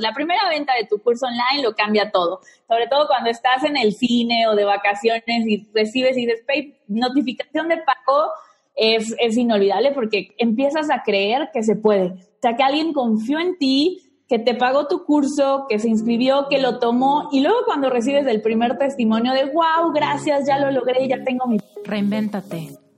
La primera venta de tu curso online lo cambia todo, sobre todo cuando estás en el cine o de vacaciones y recibes y dices, notificación de pago, es, es inolvidable porque empiezas a creer que se puede. O sea, que alguien confió en ti, que te pagó tu curso, que se inscribió, que lo tomó y luego cuando recibes el primer testimonio de, wow, gracias, ya lo logré, ya tengo mi... Reinvéntate.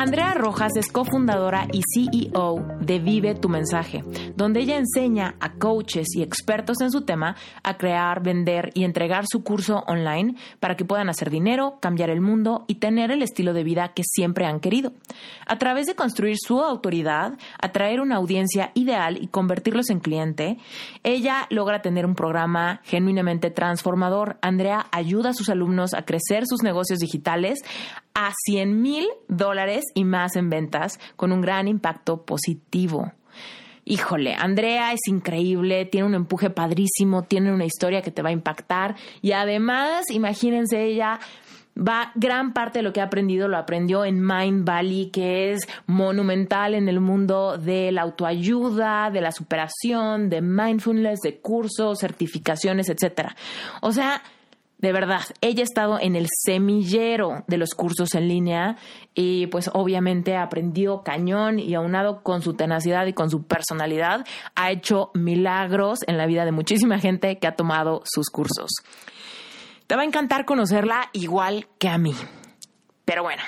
Andrea Rojas es cofundadora y CEO de Vive tu Mensaje, donde ella enseña a coaches y expertos en su tema a crear, vender y entregar su curso online para que puedan hacer dinero, cambiar el mundo y tener el estilo de vida que siempre han querido. A través de construir su autoridad, atraer una audiencia ideal y convertirlos en cliente, ella logra tener un programa genuinamente transformador. Andrea ayuda a sus alumnos a crecer sus negocios digitales a 100 mil dólares y más en ventas con un gran impacto positivo. Híjole, Andrea es increíble, tiene un empuje padrísimo, tiene una historia que te va a impactar y además, imagínense ella va gran parte de lo que ha aprendido lo aprendió en Mind Valley, que es monumental en el mundo de la autoayuda, de la superación, de mindfulness, de cursos, certificaciones, etcétera. O sea, de verdad, ella ha estado en el semillero de los cursos en línea y pues obviamente aprendió cañón y aunado con su tenacidad y con su personalidad, ha hecho milagros en la vida de muchísima gente que ha tomado sus cursos. Te va a encantar conocerla igual que a mí. Pero bueno,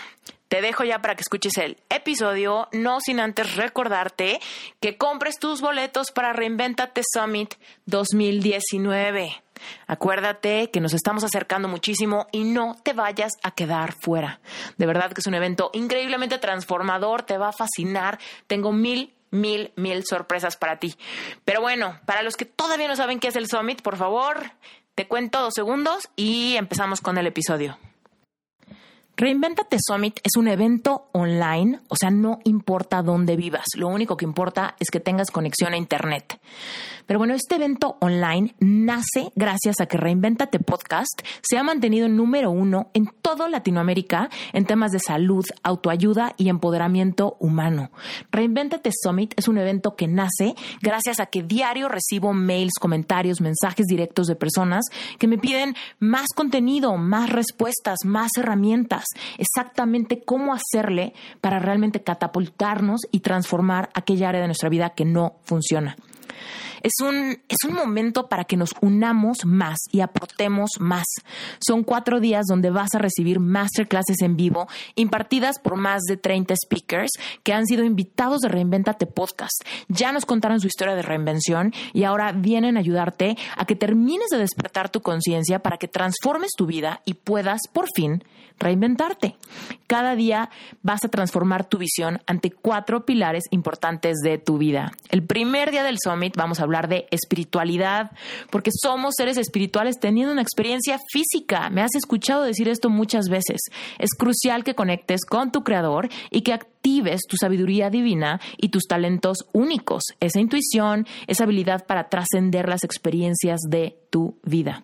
te dejo ya para que escuches el episodio, no sin antes recordarte que compres tus boletos para Reinventate Summit 2019. Acuérdate que nos estamos acercando muchísimo y no te vayas a quedar fuera. De verdad que es un evento increíblemente transformador, te va a fascinar. Tengo mil mil, mil sorpresas para ti. Pero bueno, para los que todavía no saben qué es el Summit, por favor, te cuento dos segundos y empezamos con el episodio. Reinventate Summit es un evento online, o sea, no importa dónde vivas, lo único que importa es que tengas conexión a Internet. Pero bueno, este evento online nace gracias a que Reinventate Podcast se ha mantenido número uno en toda Latinoamérica en temas de salud, autoayuda y empoderamiento humano. Reinventate Summit es un evento que nace gracias a que diario recibo mails, comentarios, mensajes directos de personas que me piden más contenido, más respuestas, más herramientas, exactamente cómo hacerle para realmente catapultarnos y transformar aquella área de nuestra vida que no funciona. Es un, es un momento para que nos unamos más y aportemos más. Son cuatro días donde vas a recibir masterclasses en vivo impartidas por más de 30 speakers que han sido invitados de Reinventate Podcast. Ya nos contaron su historia de reinvención y ahora vienen a ayudarte a que termines de despertar tu conciencia para que transformes tu vida y puedas por fin reinventarte. Cada día vas a transformar tu visión ante cuatro pilares importantes de tu vida. El primer día del Summit vamos a hablar de espiritualidad, porque somos seres espirituales teniendo una experiencia física. Me has escuchado decir esto muchas veces. Es crucial que conectes con tu creador y que actives tu sabiduría divina y tus talentos únicos, esa intuición, esa habilidad para trascender las experiencias de tu vida.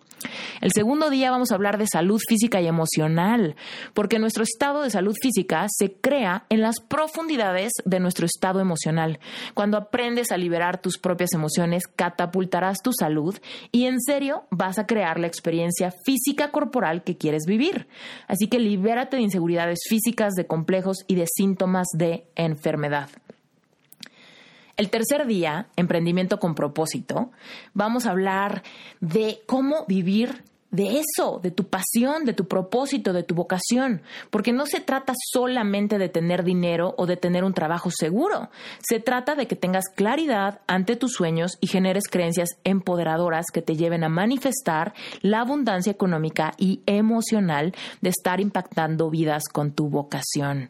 El segundo día vamos a hablar de salud física y emocional, porque nuestro estado de salud física se crea en las profundidades de nuestro estado emocional. Cuando aprendes a liberar tus propias emociones, catapultarás tu salud y en serio vas a crear la experiencia física corporal que quieres vivir. Así que libérate de inseguridades físicas, de complejos y de síntomas de enfermedad. El tercer día, emprendimiento con propósito, vamos a hablar de cómo vivir de eso, de tu pasión, de tu propósito, de tu vocación, porque no se trata solamente de tener dinero o de tener un trabajo seguro, se trata de que tengas claridad ante tus sueños y generes creencias empoderadoras que te lleven a manifestar la abundancia económica y emocional de estar impactando vidas con tu vocación.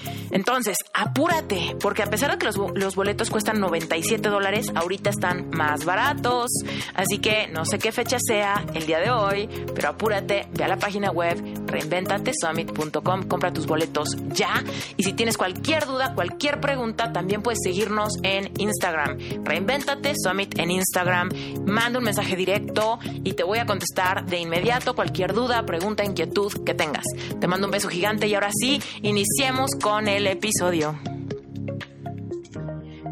Entonces, apúrate, porque a pesar de que los, boletos cuestan 97 dólares, ahorita están más baratos. Así que no sé qué fecha sea el día de hoy, pero apúrate, ve a la página web reinventatesummit.com, compra tus boletos ya. Y si tienes cualquier duda, cualquier pregunta, también puedes seguirnos en Instagram. Reinventate Summit en Instagram. Manda un mensaje directo y te voy a contestar de inmediato cualquier duda, pregunta, inquietud que tengas. Te mando un beso gigante y ahora sí, iniciemos con el episodio.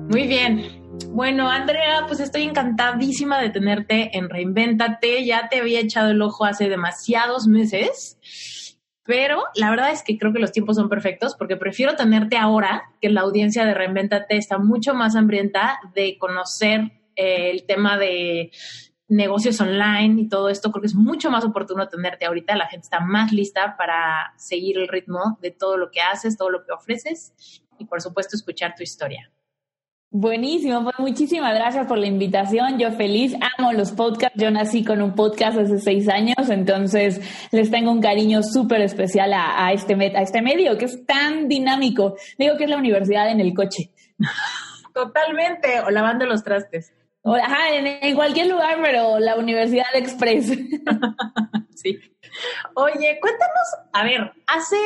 Muy bien. Bueno, Andrea, pues estoy encantadísima de tenerte en Reinvéntate. Ya te había echado el ojo hace demasiados meses, pero la verdad es que creo que los tiempos son perfectos porque prefiero tenerte ahora que la audiencia de Reinvéntate está mucho más hambrienta de conocer eh, el tema de negocios online y todo esto, creo que es mucho más oportuno tenerte ahorita. La gente está más lista para seguir el ritmo de todo lo que haces, todo lo que ofreces y por supuesto escuchar tu historia. Buenísimo, pues muchísimas gracias por la invitación. Yo feliz, amo los podcasts. Yo nací con un podcast hace seis años, entonces les tengo un cariño súper especial a, este, a este medio que es tan dinámico. Digo que es la universidad en el coche. Totalmente, o lavando los trastes. Ajá, en, cualquier lugar, pero la Universidad Express. sí. Oye, cuéntanos, a ver, hace,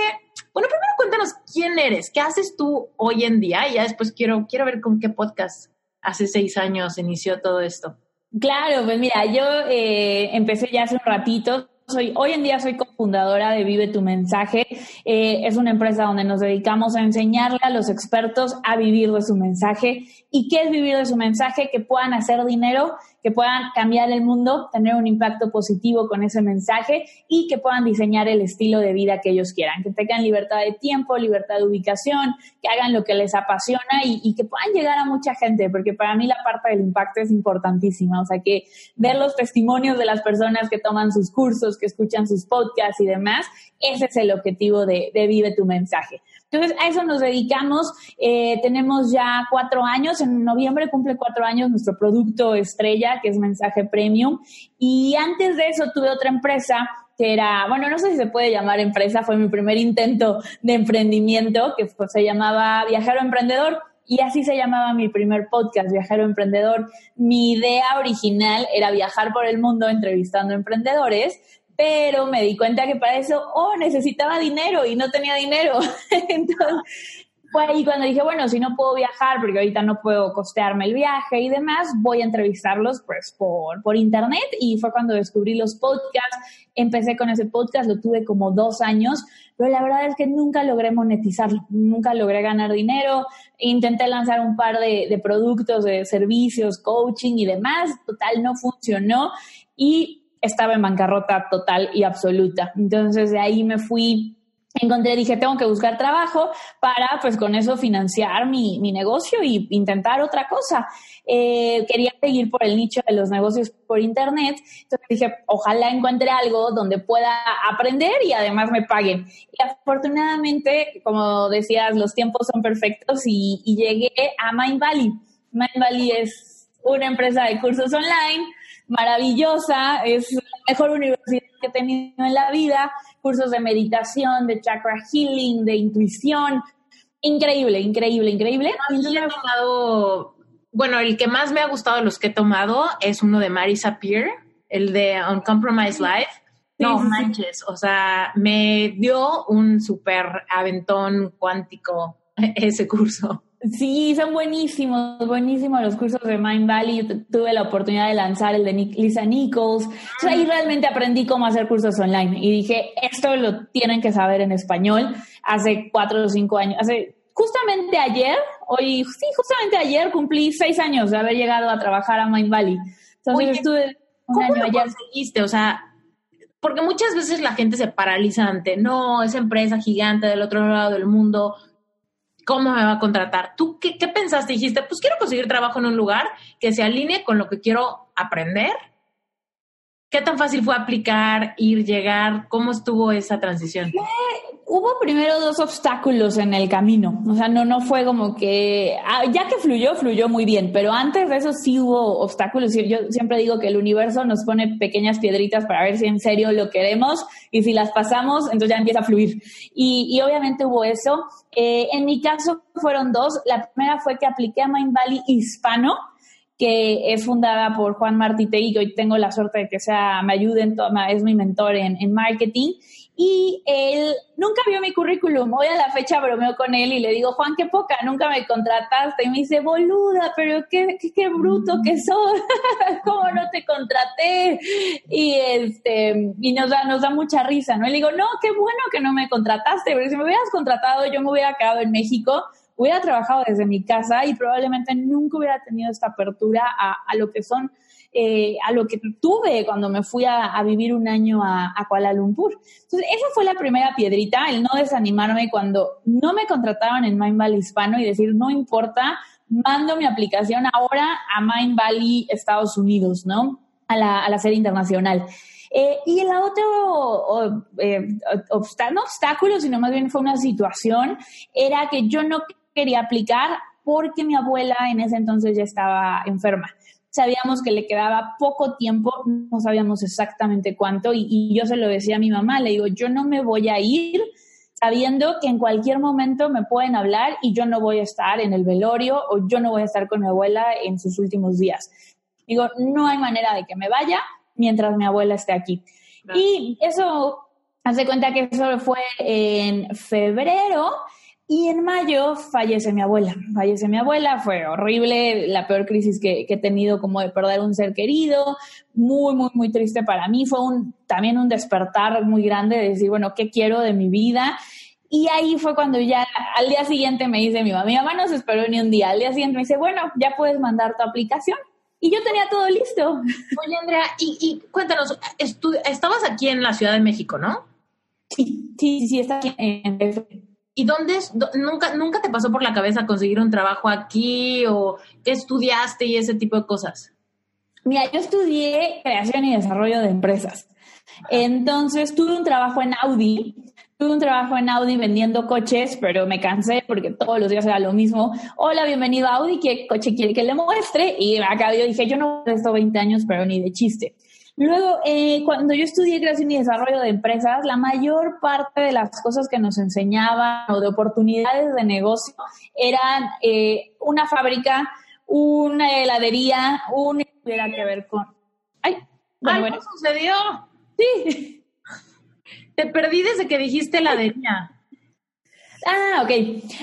bueno, primero cuéntanos quién eres, qué haces tú hoy en día y ya después quiero, quiero ver con qué podcast hace seis años inició todo esto. Claro, pues mira, yo eh, empecé ya hace un ratito, soy, hoy en día soy cofundadora de Vive tu Mensaje. Eh, es una empresa donde nos dedicamos a enseñarle a los expertos a vivir de su mensaje. ¿Y qué es vivir de su mensaje? Que puedan hacer dinero que puedan cambiar el mundo, tener un impacto positivo con ese mensaje y que puedan diseñar el estilo de vida que ellos quieran, que tengan libertad de tiempo, libertad de ubicación, que hagan lo que les apasiona y, que puedan llegar a mucha gente, porque para mí la parte del impacto es importantísima, o sea que ver los testimonios de las personas que toman sus cursos, que escuchan sus podcasts y demás, ese es el objetivo de, de Vive tu mensaje. Entonces, a eso nos dedicamos. Eh, tenemos ya cuatro años. En noviembre cumple cuatro años nuestro producto estrella, que es Mensaje Premium. Y antes de eso tuve otra empresa que era, bueno, no sé si se puede llamar empresa, fue mi primer intento de emprendimiento, que se llamaba Viajero Emprendedor. Y así se llamaba mi primer podcast, Viajero Emprendedor. Mi idea original era viajar por el mundo entrevistando emprendedores, pero me di cuenta que para eso, oh, necesitaba dinero y no tenía dinero. Entonces, ahí cuando dije, bueno, si no puedo viajar, porque ahorita no puedo costearme el viaje y demás, voy a entrevistarlos pues por, por internet y fue cuando descubrí los podcasts, empecé con ese podcast, lo tuve como dos años, pero la verdad es que nunca logré monetizarlo, nunca logré ganar dinero, intenté lanzar un par de, de productos, de servicios, coaching y demás, total, no funcionó. Y estaba en bancarrota total y absoluta. Entonces de ahí me fui encontré, dije, tengo que buscar trabajo para, pues, con eso financiar mi, mi negocio y intentar otra cosa. Eh, quería seguir por el nicho de los negocios por Internet. Entonces dije, ojalá encuentre algo donde pueda aprender y además me paguen. Y afortunadamente, como decías, los tiempos son perfectos y, y llegué a Mind Valley. Mind Valley es una empresa de cursos online maravillosa, es la mejor universidad que he tenido en la vida cursos de meditación, de chakra healing, de intuición. Increíble, increíble, increíble. he tomado, bueno, el que más me ha gustado de los que he tomado es uno de Marisa Peer, el de Uncompromised Life. No manches, o sea, me dio un súper aventón cuántico ese curso. Sí, son buenísimos, buenísimos los cursos de Mind Valley. Yo tuve la oportunidad de lanzar el de Lisa Nichols. ahí realmente aprendí cómo hacer cursos online y dije, esto lo tienen que saber en español. Hace cuatro o cinco años, hace justamente ayer, hoy, sí, justamente ayer cumplí seis años de haber llegado a trabajar a Mind Valley. Entonces estuve un ¿cómo año lo conseguiste? O sea, porque muchas veces la gente se paraliza ante, no, esa empresa gigante del otro lado del mundo ¿cómo me va a contratar? ¿Tú qué, qué, pensaste? Dijiste, pues quiero conseguir trabajo en un lugar que se alinee con lo que quiero aprender. ¿Qué tan fácil fue aplicar, ir, llegar? ¿Cómo estuvo esa transición? Hubo primero dos obstáculos en el camino. O sea, no, no fue como que, ah, ya que fluyó, fluyó muy bien, pero antes de eso sí hubo obstáculos. Yo siempre digo que el universo nos pone pequeñas piedritas para ver si en serio lo queremos y si las pasamos, entonces ya empieza a fluir. Y, y obviamente hubo eso. Eh, en mi caso fueron dos. La primera fue que apliqué a Mind Valley Hispano que es fundada por Juan Martitegui, que hoy tengo la suerte de que sea, me ayude, en es mi mentor en, marketing y él nunca vio mi currículum. Hoy a la fecha bromeo con él y le digo, Juan, qué poca, nunca me contrataste. Y me dice, boluda, pero qué, qué, bruto que sos, ¿cómo no te contraté? Y este, y nos da, nos da mucha risa, ¿no? Y le digo, no, qué bueno que no me contrataste, porque si me hubieras contratado, yo me hubiera quedado en México, hubiera trabajado desde mi casa y probablemente nunca hubiera tenido esta apertura a, a lo que son eh, a lo que tuve cuando me fui a, vivir un año a, Kuala Lumpur. Entonces, esa fue la primera piedrita, el no desanimarme cuando no me contrataban en Mind Valley Hispano y decir, no importa, mando mi aplicación ahora a Mind Valley Estados Unidos, ¿no? A la, a la internacional. Eh, y el otro eh, no obstáculo, sino más bien fue una situación, era que yo no quería aplicar porque mi abuela en ese entonces ya estaba enferma sabíamos que le quedaba poco tiempo, no sabíamos exactamente cuánto, y, yo se lo decía a mi mamá, le digo, yo no me voy a ir sabiendo que en cualquier momento me pueden hablar y yo no voy a estar en el velorio o yo no voy a estar con mi abuela en sus últimos días. Digo, no hay manera de que me vaya mientras mi abuela esté aquí. Y eso, hace cuenta que eso fue en febrero y en mayo fallece mi abuela. Fallece mi abuela, fue horrible, la peor crisis que, he tenido como de perder un ser querido, muy, muy, muy triste para mí. Fue un, también un despertar muy grande de decir, bueno, ¿qué quiero de mi vida? Y ahí fue cuando ya al día siguiente me dice mi mamá, mi mamá no se esperó ni un día, al día siguiente me dice, bueno, ya puedes mandar tu aplicación. Y yo tenía todo listo. Oye, Andrea, y, cuéntanos, estabas aquí en la Ciudad de México, ¿no? Sí, sí, sí, está aquí en ¿Y dónde nunca, nunca te pasó por la cabeza conseguir un trabajo aquí o qué estudiaste y ese tipo de cosas? Mira, yo estudié creación y desarrollo de empresas. Entonces tuve un trabajo en Audi, tuve un trabajo en Audi vendiendo coches, pero me cansé porque todos los días era lo mismo. Hola, bienvenido a Audi, ¿qué coche quiere que le muestre? Y acá yo dije, yo no he estado 20 años, pero ni de chiste. Luego, eh, cuando yo estudié creación y desarrollo de empresas, la mayor parte de las cosas que nos enseñaban o de oportunidades de negocio eran eh, una fábrica, una heladería, un tuviera que ver con. ¡Ay! Bueno, sucedió? Sí. Te perdí desde que dijiste heladería. Ah, ok.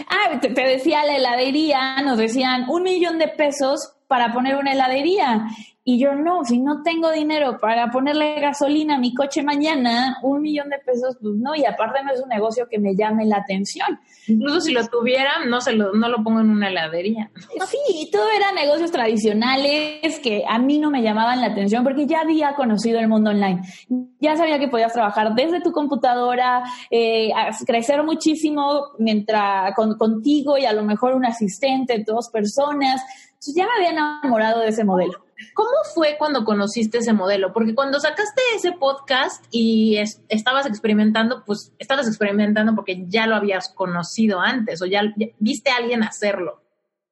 Ah, te, te decía la heladería, nos decían un millón de pesos para poner una heladería. Y yo no, si no tengo dinero para ponerle gasolina a mi coche mañana, un millón de pesos, pues no, y aparte no es un negocio que me llame la atención. Incluso si lo tuviera, no, se lo, no lo pongo en una heladería. Sí, todo eran negocios tradicionales que a mí no me llamaban la atención porque ya había conocido el mundo online. Ya sabía que podías trabajar desde tu computadora, eh, crecer muchísimo mientras con, contigo y a lo mejor un asistente, dos personas. Entonces ya me había enamorado de ese modelo. ¿Cómo fue cuando conociste ese modelo? Porque cuando sacaste ese podcast y estabas experimentando, pues estabas experimentando porque ya lo habías conocido antes o ya, viste a alguien hacerlo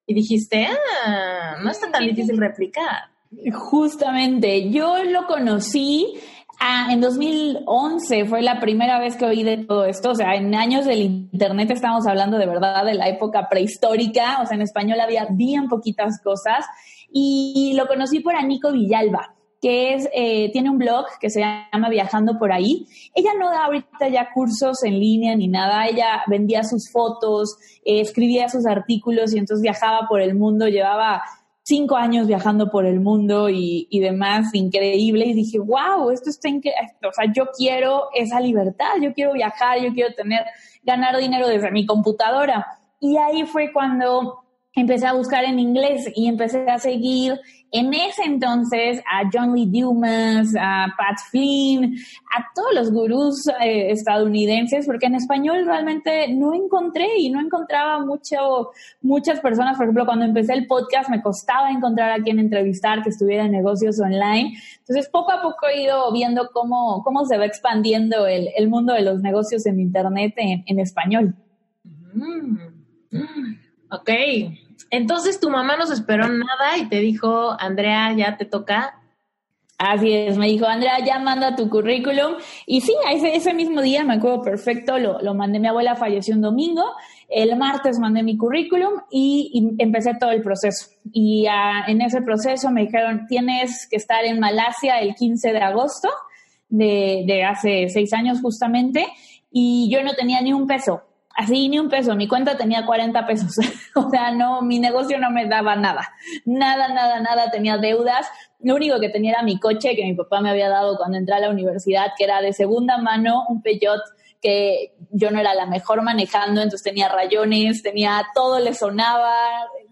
y dijiste, ah, no está tan difícil replicar. Justamente, yo lo conocí ah, en 2011, fue la primera vez que oí de todo esto, o sea, en años del Internet estamos hablando de verdad de la época prehistórica, o sea, en español había bien poquitas cosas. Y lo conocí por Anico Villalba que es, eh, tiene un blog que se llama Viajando por ahí. Ella no da ahorita ya cursos en línea ni nada, ella vendía sus fotos, eh, escribía sus artículos y entonces viajaba por el mundo, llevaba cinco años viajando por el mundo y, y demás, increíble. Y dije, wow, esto está increíble. O sea, yo quiero esa libertad, yo quiero viajar, yo quiero tener, ganar dinero desde mi computadora. Y ahí fue cuando empecé a buscar en inglés y empecé a seguir en ese entonces a John Lee Dumas, a Pat Flynn, a todos los gurús eh, estadounidenses, porque en español realmente no encontré y no encontraba mucho, muchas personas. Por ejemplo, cuando empecé el podcast me costaba encontrar a quien entrevistar que estuviera en negocios online. Entonces, poco a poco he ido viendo cómo, cómo se va expandiendo el, el mundo de los negocios en Internet en, en español. Mm. Ok, entonces tu mamá no se esperó nada y te dijo, Andrea, ya te toca. Así es, me dijo, Andrea, ya manda tu currículum. Y sí, ese, ese mismo día, me acuerdo perfecto, lo, lo mandé, mi abuela falleció un domingo, el martes mandé mi currículum y, empecé todo el proceso. Y en ese proceso me dijeron, tienes que estar en Malasia el 15 de agosto de, de hace seis años justamente, y yo no tenía ni un peso así ni un peso, mi cuenta tenía 40 pesos, o sea, no, mi negocio no me daba nada, nada, nada, nada, tenía deudas, lo único que tenía era mi coche que mi papá me había dado cuando entré a la universidad, que era de segunda mano, un Peugeot que yo no era la mejor manejando, entonces tenía rayones, tenía todo le sonaba,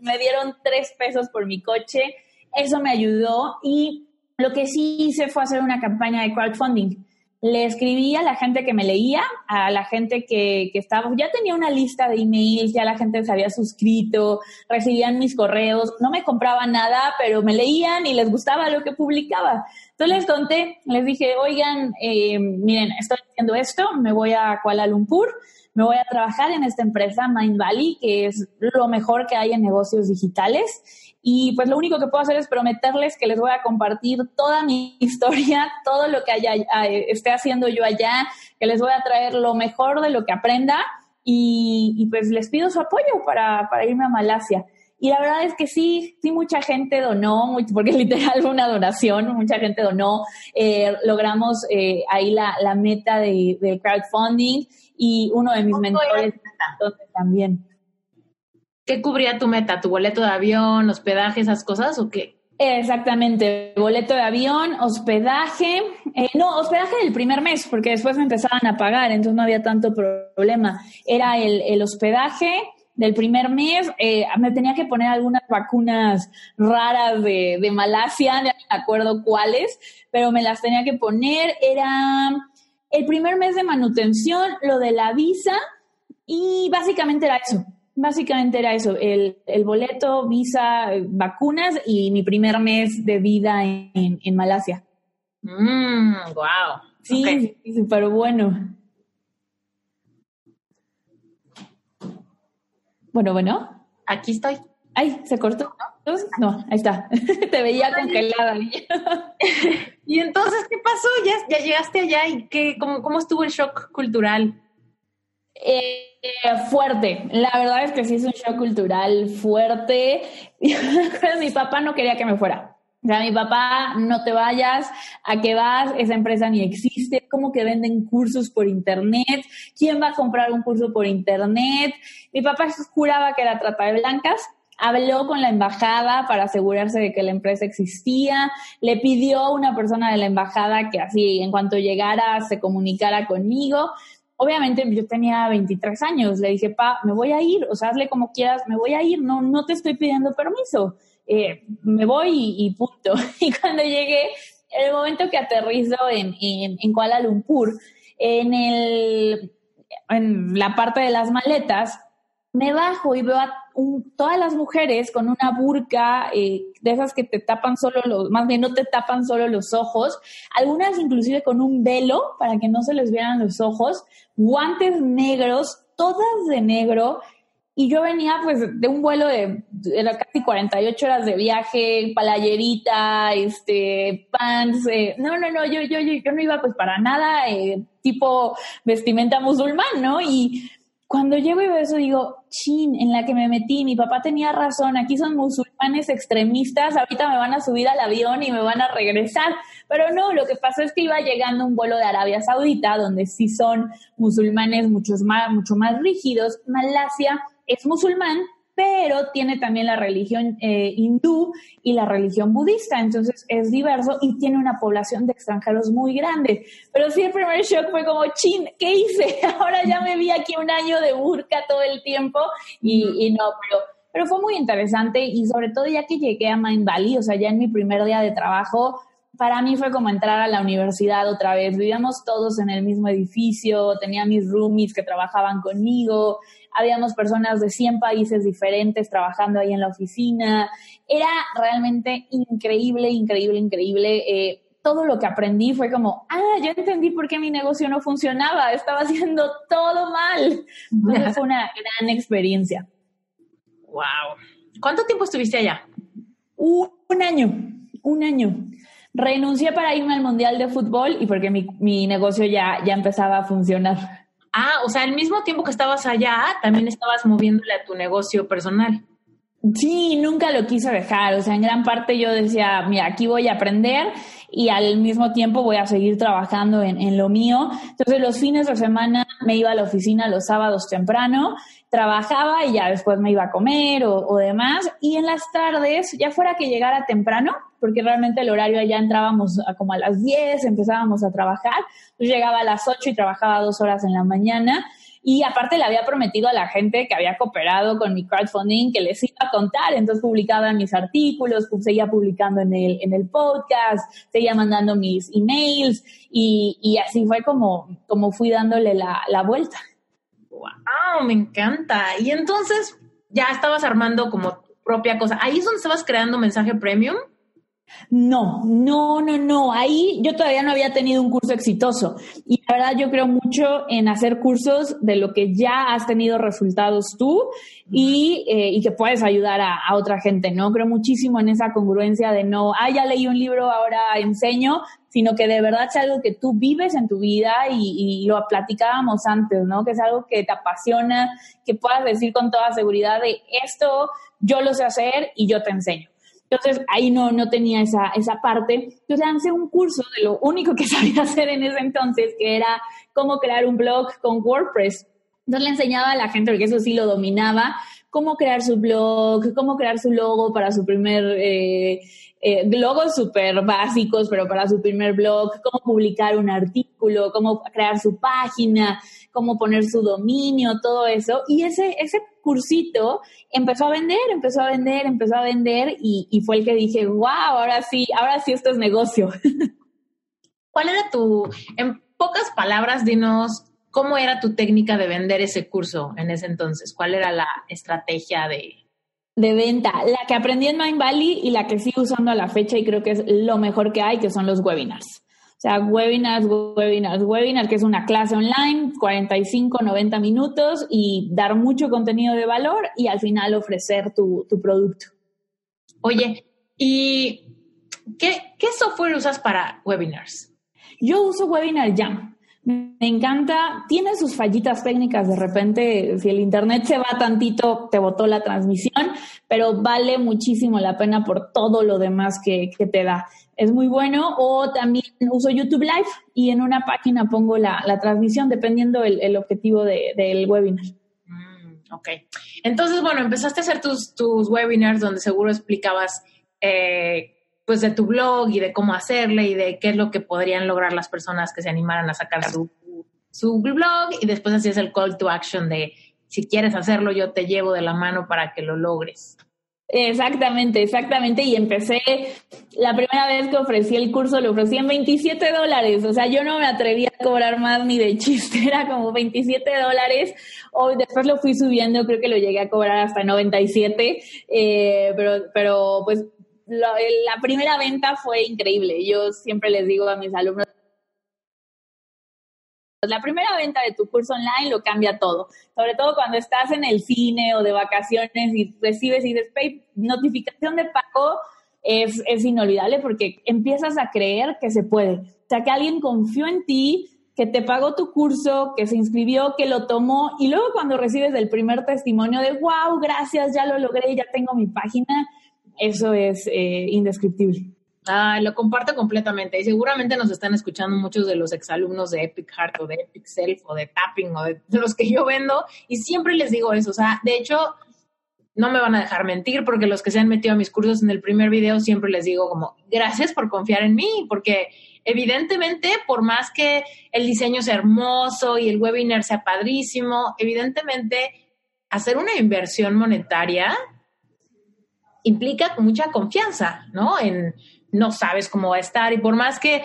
me dieron tres pesos por mi coche, eso me ayudó y lo que sí hice fue hacer una campaña de crowdfunding le escribí a la gente que me leía, a la gente que, que, estaba, ya tenía una lista de emails, ya la gente se había suscrito, recibían mis correos, no me compraban nada, pero me leían y les gustaba lo que publicaba. Entonces les conté, les dije, oigan, eh, miren, estoy haciendo esto, me voy a Kuala Lumpur, me voy a trabajar en esta empresa Mind Valley, que es lo mejor que hay en negocios digitales y pues lo único que puedo hacer es prometerles que les voy a compartir toda mi historia, todo lo que haya, esté haciendo yo allá, que les voy a traer lo mejor de lo que aprenda y, pues les pido su apoyo para, para, irme a Malasia. Y la verdad es que sí, sí mucha gente donó, porque literal fue una donación, mucha gente donó, eh, logramos eh, ahí la, la meta de, de, crowdfunding y uno de mis mentores también. ¿Qué cubría tu meta? ¿Tu boleto de avión, hospedaje, esas cosas o qué? Exactamente, boleto de avión, hospedaje, eh, no, hospedaje del primer mes, porque después me empezaban a pagar, entonces no había tanto problema. Era el, el hospedaje del primer mes, eh, me tenía que poner algunas vacunas raras de, de Malasia, no me acuerdo cuáles, pero me las tenía que poner. Era el primer mes de manutención, lo de la visa, y básicamente era eso. Básicamente era eso, el, el boleto, visa, vacunas y mi primer mes de vida en, en Malasia. Mmm, wow. Sí, súper bueno. Bueno, bueno. Aquí estoy. Ay, ¿se cortó? No, ahí está. Te veía congelada. y entonces, ¿qué pasó? Ya, ya llegaste allá y qué, cómo, cómo estuvo el shock cultural. Eh, fuerte, la verdad es que sí es un shock cultural fuerte. Mi papá no quería que me fuera. O mi papá, no te vayas, ¿a qué vas? Esa empresa ni existe, ¿cómo que venden cursos por internet? ¿Quién va a comprar un curso por internet? Mi papá juraba que era trata de blancas, habló con la embajada para asegurarse de que la empresa existía, le pidió a una persona de la embajada que así en cuanto llegara se comunicara conmigo. Obviamente yo tenía 23 años, le dije, pa, me voy a ir, o sea, hazle como quieras, me voy a ir, no, no te estoy pidiendo permiso. Eh, me voy y, punto. Y cuando llegué, el momento que aterrizo en, en, Kuala Lumpur, en, el, en la parte de las maletas, me bajo y veo a todas las mujeres con una burka eh, de esas que te tapan solo los, más bien no te tapan solo los ojos, algunas inclusive con un velo para que no se les vieran los ojos, guantes negros, todas de negro, y yo venía pues de un vuelo de, era casi 48 horas de viaje, palayerita, este, pants, eh, no, no, no, yo, yo, yo, no iba pues para nada eh, tipo vestimenta musulmán, ¿no? Y cuando llego y veo eso digo, chin, en la que me metí, mi papá tenía razón, aquí son musulmanes extremistas, ahorita me van a subir al avión y me van a regresar. Pero no, lo que pasó es que iba llegando un vuelo de Arabia Saudita, donde sí son musulmanes muchos más, mucho más rígidos. Malasia es musulmán, pero tiene también la religión eh, hindú y la religión budista, entonces es diverso y tiene una población de extranjeros muy grande. Pero sí, el primer shock fue como, chin, ¿qué hice? Ahora ya me vi aquí un año de burka todo el tiempo y, no, pero, pero fue muy interesante y sobre todo ya que llegué a Mind Valley, o sea, ya en mi primer día de trabajo, para mí fue como entrar a la universidad otra vez. Vivíamos todos en el mismo edificio, tenía mis roomies que trabajaban conmigo, habíamos personas de 100 países diferentes trabajando ahí en la oficina. Era realmente increíble, increíble, increíble. Eh, todo lo que aprendí fue como, ah, ya entendí por qué mi negocio no funcionaba, estaba haciendo todo mal. Entonces fue una gran experiencia. Wow. ¿Cuánto tiempo estuviste allá? Un, año, un año. Renuncié para irme al Mundial de Fútbol y porque mi, mi negocio ya, ya empezaba a funcionar. Ah, o sea, al mismo tiempo que estabas allá, también estabas moviéndole a tu negocio personal. Sí, nunca lo quise dejar. O sea, en gran parte yo decía, mira, aquí voy a aprender y al mismo tiempo voy a seguir trabajando en, en, lo mío. Entonces, los fines de semana me iba a la oficina los sábados temprano, trabajaba y ya después me iba a comer o, o demás. Y en las tardes, ya fuera que llegara temprano, porque realmente el horario allá entrábamos a como a las 10, empezábamos a trabajar, yo llegaba a las 8 y trabajaba dos horas en la mañana. Y aparte le había prometido a la gente que había cooperado con mi crowdfunding que les iba a contar. Entonces publicaba mis artículos, seguía publicando en el, en el podcast, seguía mandando mis emails y, y así fue como, como fui dándole la, la vuelta. ¡Wow! Me encanta. Y entonces ya estabas armando como propia cosa. Ahí es donde estabas creando mensaje premium. No, no, no, no. Ahí yo todavía no había tenido un curso exitoso. Y la verdad yo creo mucho en hacer cursos de lo que ya has tenido resultados tú y, eh, que puedes ayudar a, otra gente, ¿no? Creo muchísimo en esa congruencia de no, ah, ya leí un libro, ahora enseño, sino que de verdad es algo que tú vives en tu vida y, y lo platicábamos antes, ¿no? Que es algo que te apasiona, que puedas decir con toda seguridad de esto yo lo sé hacer y yo te enseño. Entonces ahí no, no tenía esa, esa parte. Entonces lancé un curso de lo único que sabía hacer en ese entonces, que era cómo crear un blog con WordPress. Entonces le enseñaba a la gente, porque eso sí lo dominaba, cómo crear su blog, cómo crear su logo para su primer, eh, eh, logos súper básicos, pero para su primer blog, cómo publicar un artículo, cómo crear su página, cómo poner su dominio, todo eso. Y ese, ese cursito empezó a vender, empezó a vender, empezó a vender y, y fue el que dije, wow, ahora sí, ahora sí esto es negocio. ¿Cuál era tu, en pocas palabras, dinos cómo era tu técnica de vender ese curso en ese entonces? ¿Cuál era la estrategia de, de venta, la que aprendí en Mind Valley y la que sigo usando a la fecha y creo que es lo mejor que hay, que son los webinars. O sea, webinars, webinars, webinars, que es una clase online, 45, 90 minutos y dar mucho contenido de valor y al final ofrecer tu, producto. Oye, ¿y qué, qué software usas para webinars? Yo uso Webinar Jam. Me encanta, tiene sus fallitas técnicas de repente, si el internet se va tantito, te botó la transmisión, pero vale muchísimo la pena por todo lo demás que, te da. Es muy bueno. O también uso YouTube Live y en una página pongo la, transmisión dependiendo el, objetivo del webinar. Mm, ok. Entonces, bueno, empezaste a hacer tus, tus webinars donde seguro explicabas eh, pues de tu blog y de cómo hacerle y de qué es lo que podrían lograr las personas que se animaran a sacar su, su blog y después así es el call to action de si quieres hacerlo yo te llevo de la mano para que lo logres. Exactamente, exactamente. Y empecé, la primera vez que ofrecí el curso lo ofrecí en 27 dólares. O sea, yo no me atreví a cobrar más ni de chiste, era como 27 dólares. Hoy después lo fui subiendo, creo que lo llegué a cobrar hasta 97. Eh, pero, pero pues la primera venta fue increíble. Yo siempre les digo a mis alumnos, la primera venta de tu curso online lo cambia todo, sobre todo cuando estás en el cine o de vacaciones y recibes y dices, notificación de pago es, es inolvidable porque empiezas a creer que se puede. O sea, que alguien confió en ti, que te pagó tu curso, que se inscribió, que lo tomó y luego cuando recibes el primer testimonio de, wow, gracias, ya lo logré, ya tengo mi página, eso es eh, indescriptible. Ah, lo comparto completamente y seguramente nos están escuchando muchos de los exalumnos de Epic Heart o de Epic Self o de Tapping o de, los que yo vendo y siempre les digo eso, o sea, de hecho no me van a dejar mentir porque los que se han metido a mis cursos en el primer video siempre les digo como gracias por confiar en mí porque evidentemente por más que el diseño sea hermoso y el webinar sea padrísimo, evidentemente hacer una inversión monetaria implica mucha confianza, ¿no? En no sabes cómo va a estar y por más que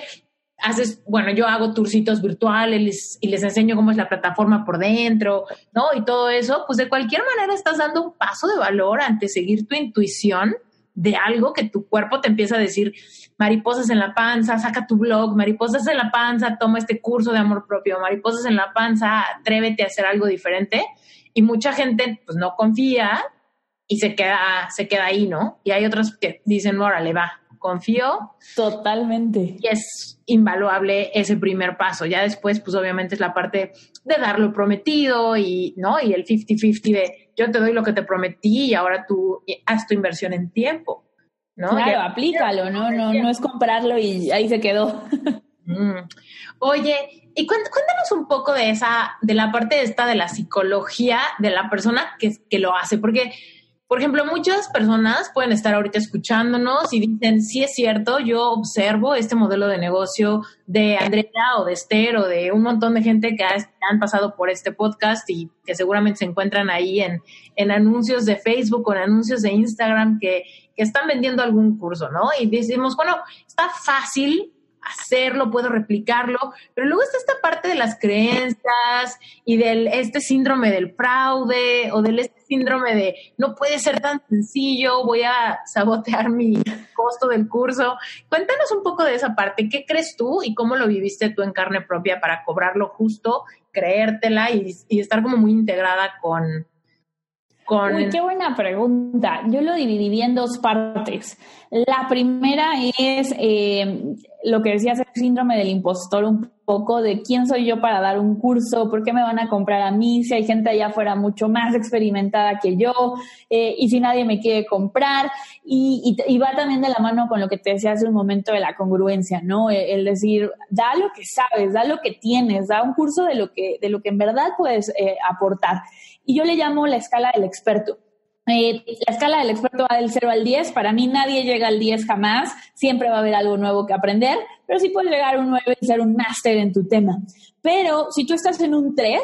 haces, bueno, yo hago turcitos virtuales y les enseño cómo es la plataforma por dentro, ¿no? Y todo eso, pues de cualquier manera estás dando un paso de valor ante seguir tu intuición de algo que tu cuerpo te empieza a decir, mariposas en la panza, saca tu blog, mariposas en la panza, toma este curso de amor propio, mariposas en la panza, atrévete a hacer algo diferente. Y mucha gente pues no confía y se queda, se queda ahí, ¿no? Y hay otros que dicen, órale, va, confío. Totalmente. Y es invaluable ese primer paso. Ya después, pues obviamente es la parte de dar lo prometido y, ¿no? Y el 50-50 de yo te doy lo que te prometí y ahora tú haz tu inversión en tiempo, ¿no? Claro, aplícalo, ¿no? No, no es comprarlo y ahí se quedó. Mm. Oye, y cuéntanos un poco de esa, de la parte esta de la psicología de la persona que, que lo hace, porque por ejemplo, muchas personas pueden estar ahorita escuchándonos y dicen, sí es cierto, yo observo este modelo de negocio de Andrea o de Esther o de un montón de gente que han pasado por este podcast y que seguramente se encuentran ahí en, en anuncios de Facebook o en anuncios de Instagram que, que están vendiendo algún curso, ¿no? Y decimos, bueno, está fácil hacerlo, puedo replicarlo, pero luego está esta parte de las creencias y del este síndrome del fraude o del este síndrome de no puede ser tan sencillo, voy a sabotear mi costo del curso. Cuéntanos un poco de esa parte, ¿qué crees tú y cómo lo viviste tú en carne propia para cobrarlo justo, creértela y, estar como muy integrada con, Uy, qué buena pregunta. Yo lo dividí en dos partes. La primera es eh, lo que decías, el síndrome del impostor, un poco de quién soy yo para dar un curso, por qué me van a comprar a mí, si hay gente allá afuera mucho más experimentada que yo, eh, y si nadie me quiere comprar. Y, va también de la mano con lo que te decía hace un momento de la congruencia, ¿no? El, decir, da lo que sabes, da lo que tienes, da un curso de lo que, de lo que en verdad puedes eh, aportar. Y yo le llamo la escala del experto. Eh, la escala del experto va del 0 al 10. Para mí nadie llega al 10 jamás. Siempre va a haber algo nuevo que aprender, pero sí puedes llegar a un 9 y ser un máster en tu tema. Pero si tú estás en un 3,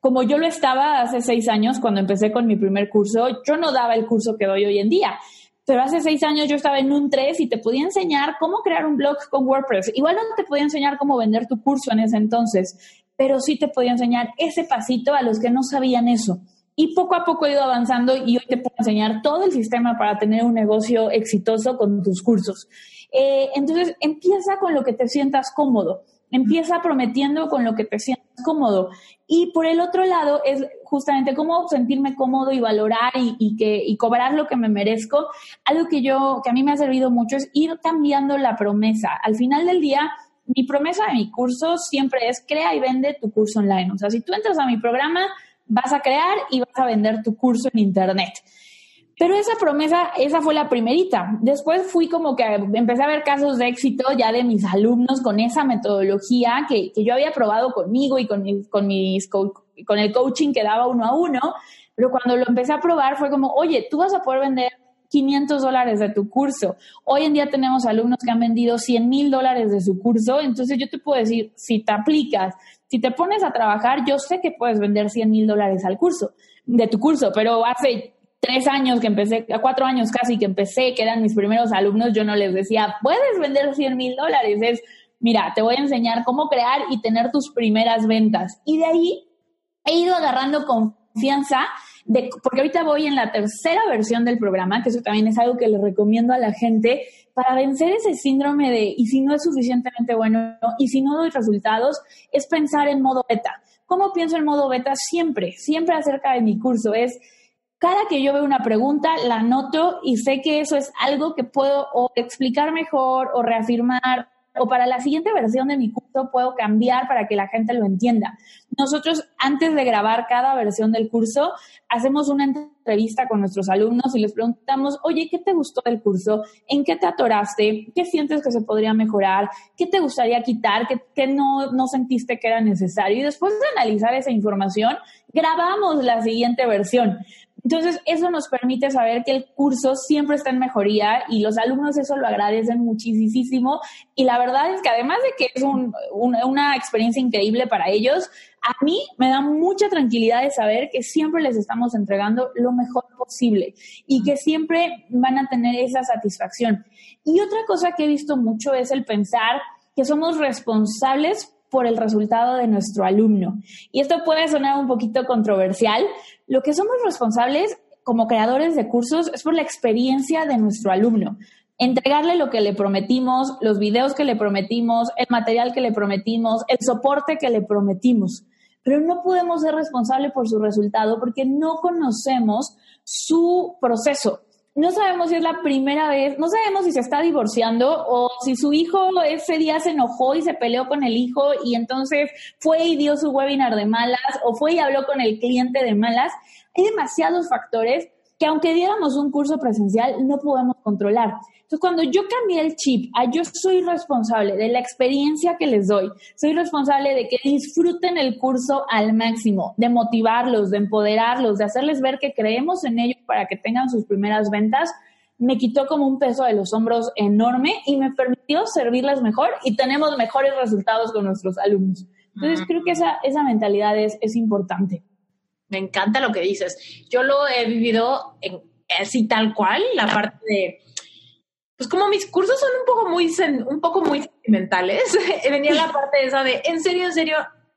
como yo lo estaba hace 6 años cuando empecé con mi primer curso, yo no daba el curso que doy hoy en día. Pero hace 6 años yo estaba en un 3 y te podía enseñar cómo crear un blog con WordPress. Igual no te podía enseñar cómo vender tu curso en ese entonces, pero sí te podía enseñar ese pasito a los que no sabían eso. Y poco a poco he ido avanzando y hoy te puedo enseñar todo el sistema para tener un negocio exitoso con tus cursos. Eh, entonces, empieza con lo que te sientas cómodo. Empieza prometiendo con lo que te sientas cómodo. Y por el otro lado es justamente cómo sentirme cómodo y valorar y, que, y cobrar lo que me merezco. Algo que yo, que a mí me ha servido mucho es ir cambiando la promesa. Al final del día, mi promesa de mi curso siempre es crea y vende tu curso online. O sea, si tú entras a mi programa, vas a crear y vas a vender tu curso en Internet. Pero esa promesa, esa fue la primerita. Después fui como que empecé a ver casos de éxito ya de mis alumnos con esa metodología que, que yo había probado conmigo y con, con, mis, con el coaching que daba uno a uno. Pero cuando lo empecé a probar fue como, oye, tú vas a poder vender 500 dólares de tu curso. Hoy en día tenemos alumnos que han vendido 100 mil dólares de su curso. Entonces yo te puedo decir, si te aplicas, si te pones a trabajar, yo sé que puedes vender 100 mil dólares al curso, de tu curso, pero hace tres años que empecé, cuatro años casi que empecé, que eran mis primeros alumnos, yo no les decía, puedes vender 100 mil dólares. Es, mira, te voy a enseñar cómo crear y tener tus primeras ventas. Y de ahí he ido agarrando confianza, porque ahorita voy en la tercera versión del programa, que eso también es algo que le recomiendo a la gente, para vencer ese síndrome de, y si no es suficientemente bueno, y si no doy resultados, es pensar en modo beta. ¿Cómo pienso en modo beta? Siempre, siempre acerca de mi curso. Es, cada que yo veo una pregunta, la anoto y sé que eso es algo que puedo o explicar mejor o reafirmar o para la siguiente versión de mi curso puedo cambiar para que la gente lo entienda. Nosotros, antes de grabar cada versión del curso, hacemos una entrevista con nuestros alumnos y les preguntamos, oye, ¿qué te gustó del curso? ¿En qué te atoraste? ¿Qué sientes que se podría mejorar? ¿Qué te gustaría quitar? ¿Qué, no, no sentiste que era necesario? Y después de analizar esa información, grabamos la siguiente versión. Entonces, eso nos permite saber que el curso siempre está en mejoría y los alumnos eso lo agradecen muchísimo. Y la verdad es que además de que es una experiencia increíble para ellos, a mí me da mucha tranquilidad de saber que siempre les estamos entregando lo mejor posible y que siempre van a tener esa satisfacción. Y otra cosa que he visto mucho es el pensar que somos responsables por el resultado de nuestro alumno. Y esto puede sonar un poquito controversial. Lo que somos responsables como creadores de cursos es por la experiencia de nuestro alumno. Entregarle lo que le prometimos, los videos que le prometimos, el material que le prometimos, el soporte que le prometimos. Pero no podemos ser responsables por su resultado porque no conocemos su proceso no sabemos si es la primera vez, no sabemos si se está divorciando o si su hijo ese día se enojó y se peleó con el hijo y entonces fue y dio su webinar de malas o fue y habló con el cliente de malas. Hay demasiados factores que aunque diéramos un curso presencial no podemos controlar. Entonces, cuando yo cambié el chip a yo soy responsable de la experiencia que les doy, soy responsable de que disfruten el curso al máximo, de motivarlos, de empoderarlos, de hacerles ver que creemos en ellos para que tengan sus primeras ventas, me quitó como un peso de los hombros enorme y me permitió servirles mejor y tenemos mejores resultados con nuestros alumnos. Entonces, creo que esa, esa mentalidad es, es importante. Me encanta lo que dices. Yo lo he vivido en, así tal cual, la parte de, pues como mis cursos son un poco muy, un poco muy sentimentales, venía la parte esa de, en serio, en serio,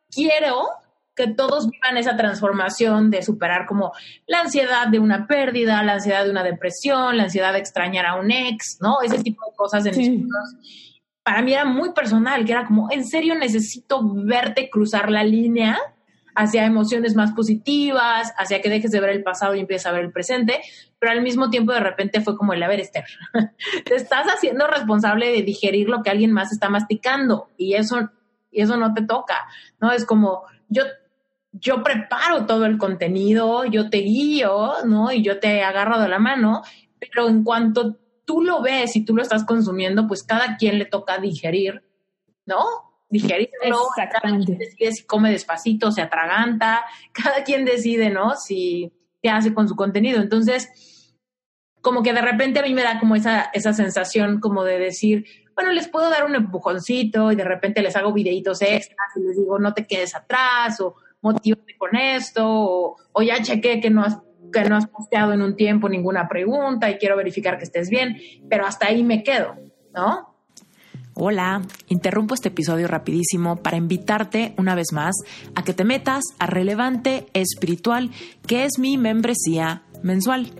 quiero que todos vivan esa transformación de superar como la ansiedad de una pérdida, la ansiedad de una depresión, la ansiedad de extrañar a un ex, ¿no? Ese tipo de cosas en mis cursos. Para mí era muy personal, que era como, en serio necesito verte cruzar la línea hacia emociones más positivas, hacia que dejes de ver el pasado y empieces a ver el presente, pero al mismo tiempo de repente fue como el, Esther, te estás haciendo responsable de digerir lo que alguien más está masticando y eso, y eso no te toca, ¿no? Es como, yo, yo preparo todo el contenido, yo te guío, ¿no? Y yo te agarro de la mano, pero en cuanto tú lo ves y tú lo estás consumiendo, pues cada quien le toca digerir, ¿no? Digerirlo, cada quien decide si come despacito, se atraganta, cada quien decide, ¿no? Si qué hace con su contenido. Entonces, como que de repente a mí me da como esa, esa sensación como de decir, bueno, les puedo dar un empujoncito y de repente les hago videitos extras y les digo, no te quedes atrás o motívate con esto o, o ya chequé que no has que no has posteado en un tiempo ninguna pregunta y quiero verificar que estés bien, pero hasta ahí me quedo, ¿no? Hola, interrumpo este episodio rapidísimo para invitarte una vez más a que te metas a Relevante Espiritual, que es mi membresía mensual.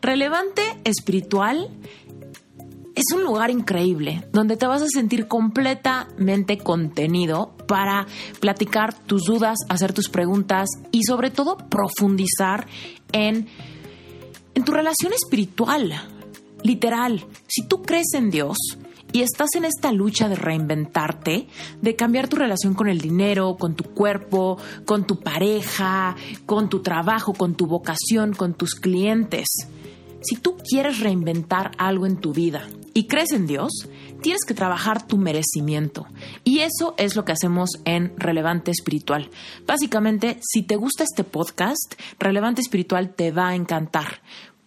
Relevante Espiritual es un lugar increíble donde te vas a sentir completamente contenido para platicar tus dudas, hacer tus preguntas y sobre todo profundizar en, en tu relación espiritual. Literal, si tú crees en Dios, y estás en esta lucha de reinventarte, de cambiar tu relación con el dinero, con tu cuerpo, con tu pareja, con tu trabajo, con tu vocación, con tus clientes. Si tú quieres reinventar algo en tu vida y crees en Dios, tienes que trabajar tu merecimiento. Y eso es lo que hacemos en Relevante Espiritual. Básicamente, si te gusta este podcast, Relevante Espiritual te va a encantar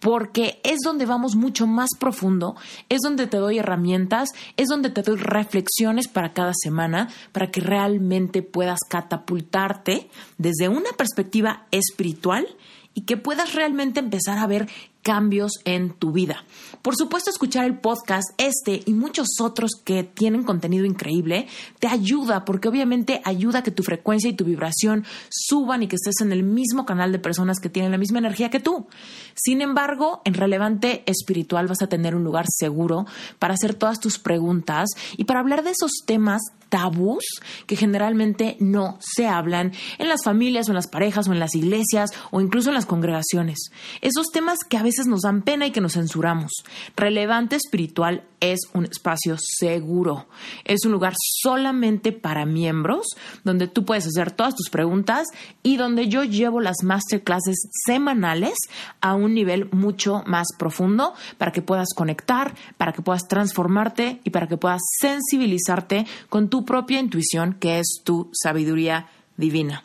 porque es donde vamos mucho más profundo, es donde te doy herramientas, es donde te doy reflexiones para cada semana, para que realmente puedas catapultarte desde una perspectiva espiritual y que puedas realmente empezar a ver cambios en tu vida. Por supuesto, escuchar el podcast, este y muchos otros que tienen contenido increíble, te ayuda porque obviamente ayuda a que tu frecuencia y tu vibración suban y que estés en el mismo canal de personas que tienen la misma energía que tú. Sin embargo, en Relevante Espiritual vas a tener un lugar seguro para hacer todas tus preguntas y para hablar de esos temas tabús que generalmente no se hablan en las familias o en las parejas o en las iglesias o incluso en las congregaciones. Esos temas que a veces nos dan pena y que nos censuramos. Relevante espiritual es un espacio seguro. Es un lugar solamente para miembros donde tú puedes hacer todas tus preguntas y donde yo llevo las masterclasses semanales a un nivel mucho más profundo para que puedas conectar, para que puedas transformarte y para que puedas sensibilizarte con tu propia intuición que es tu sabiduría divina.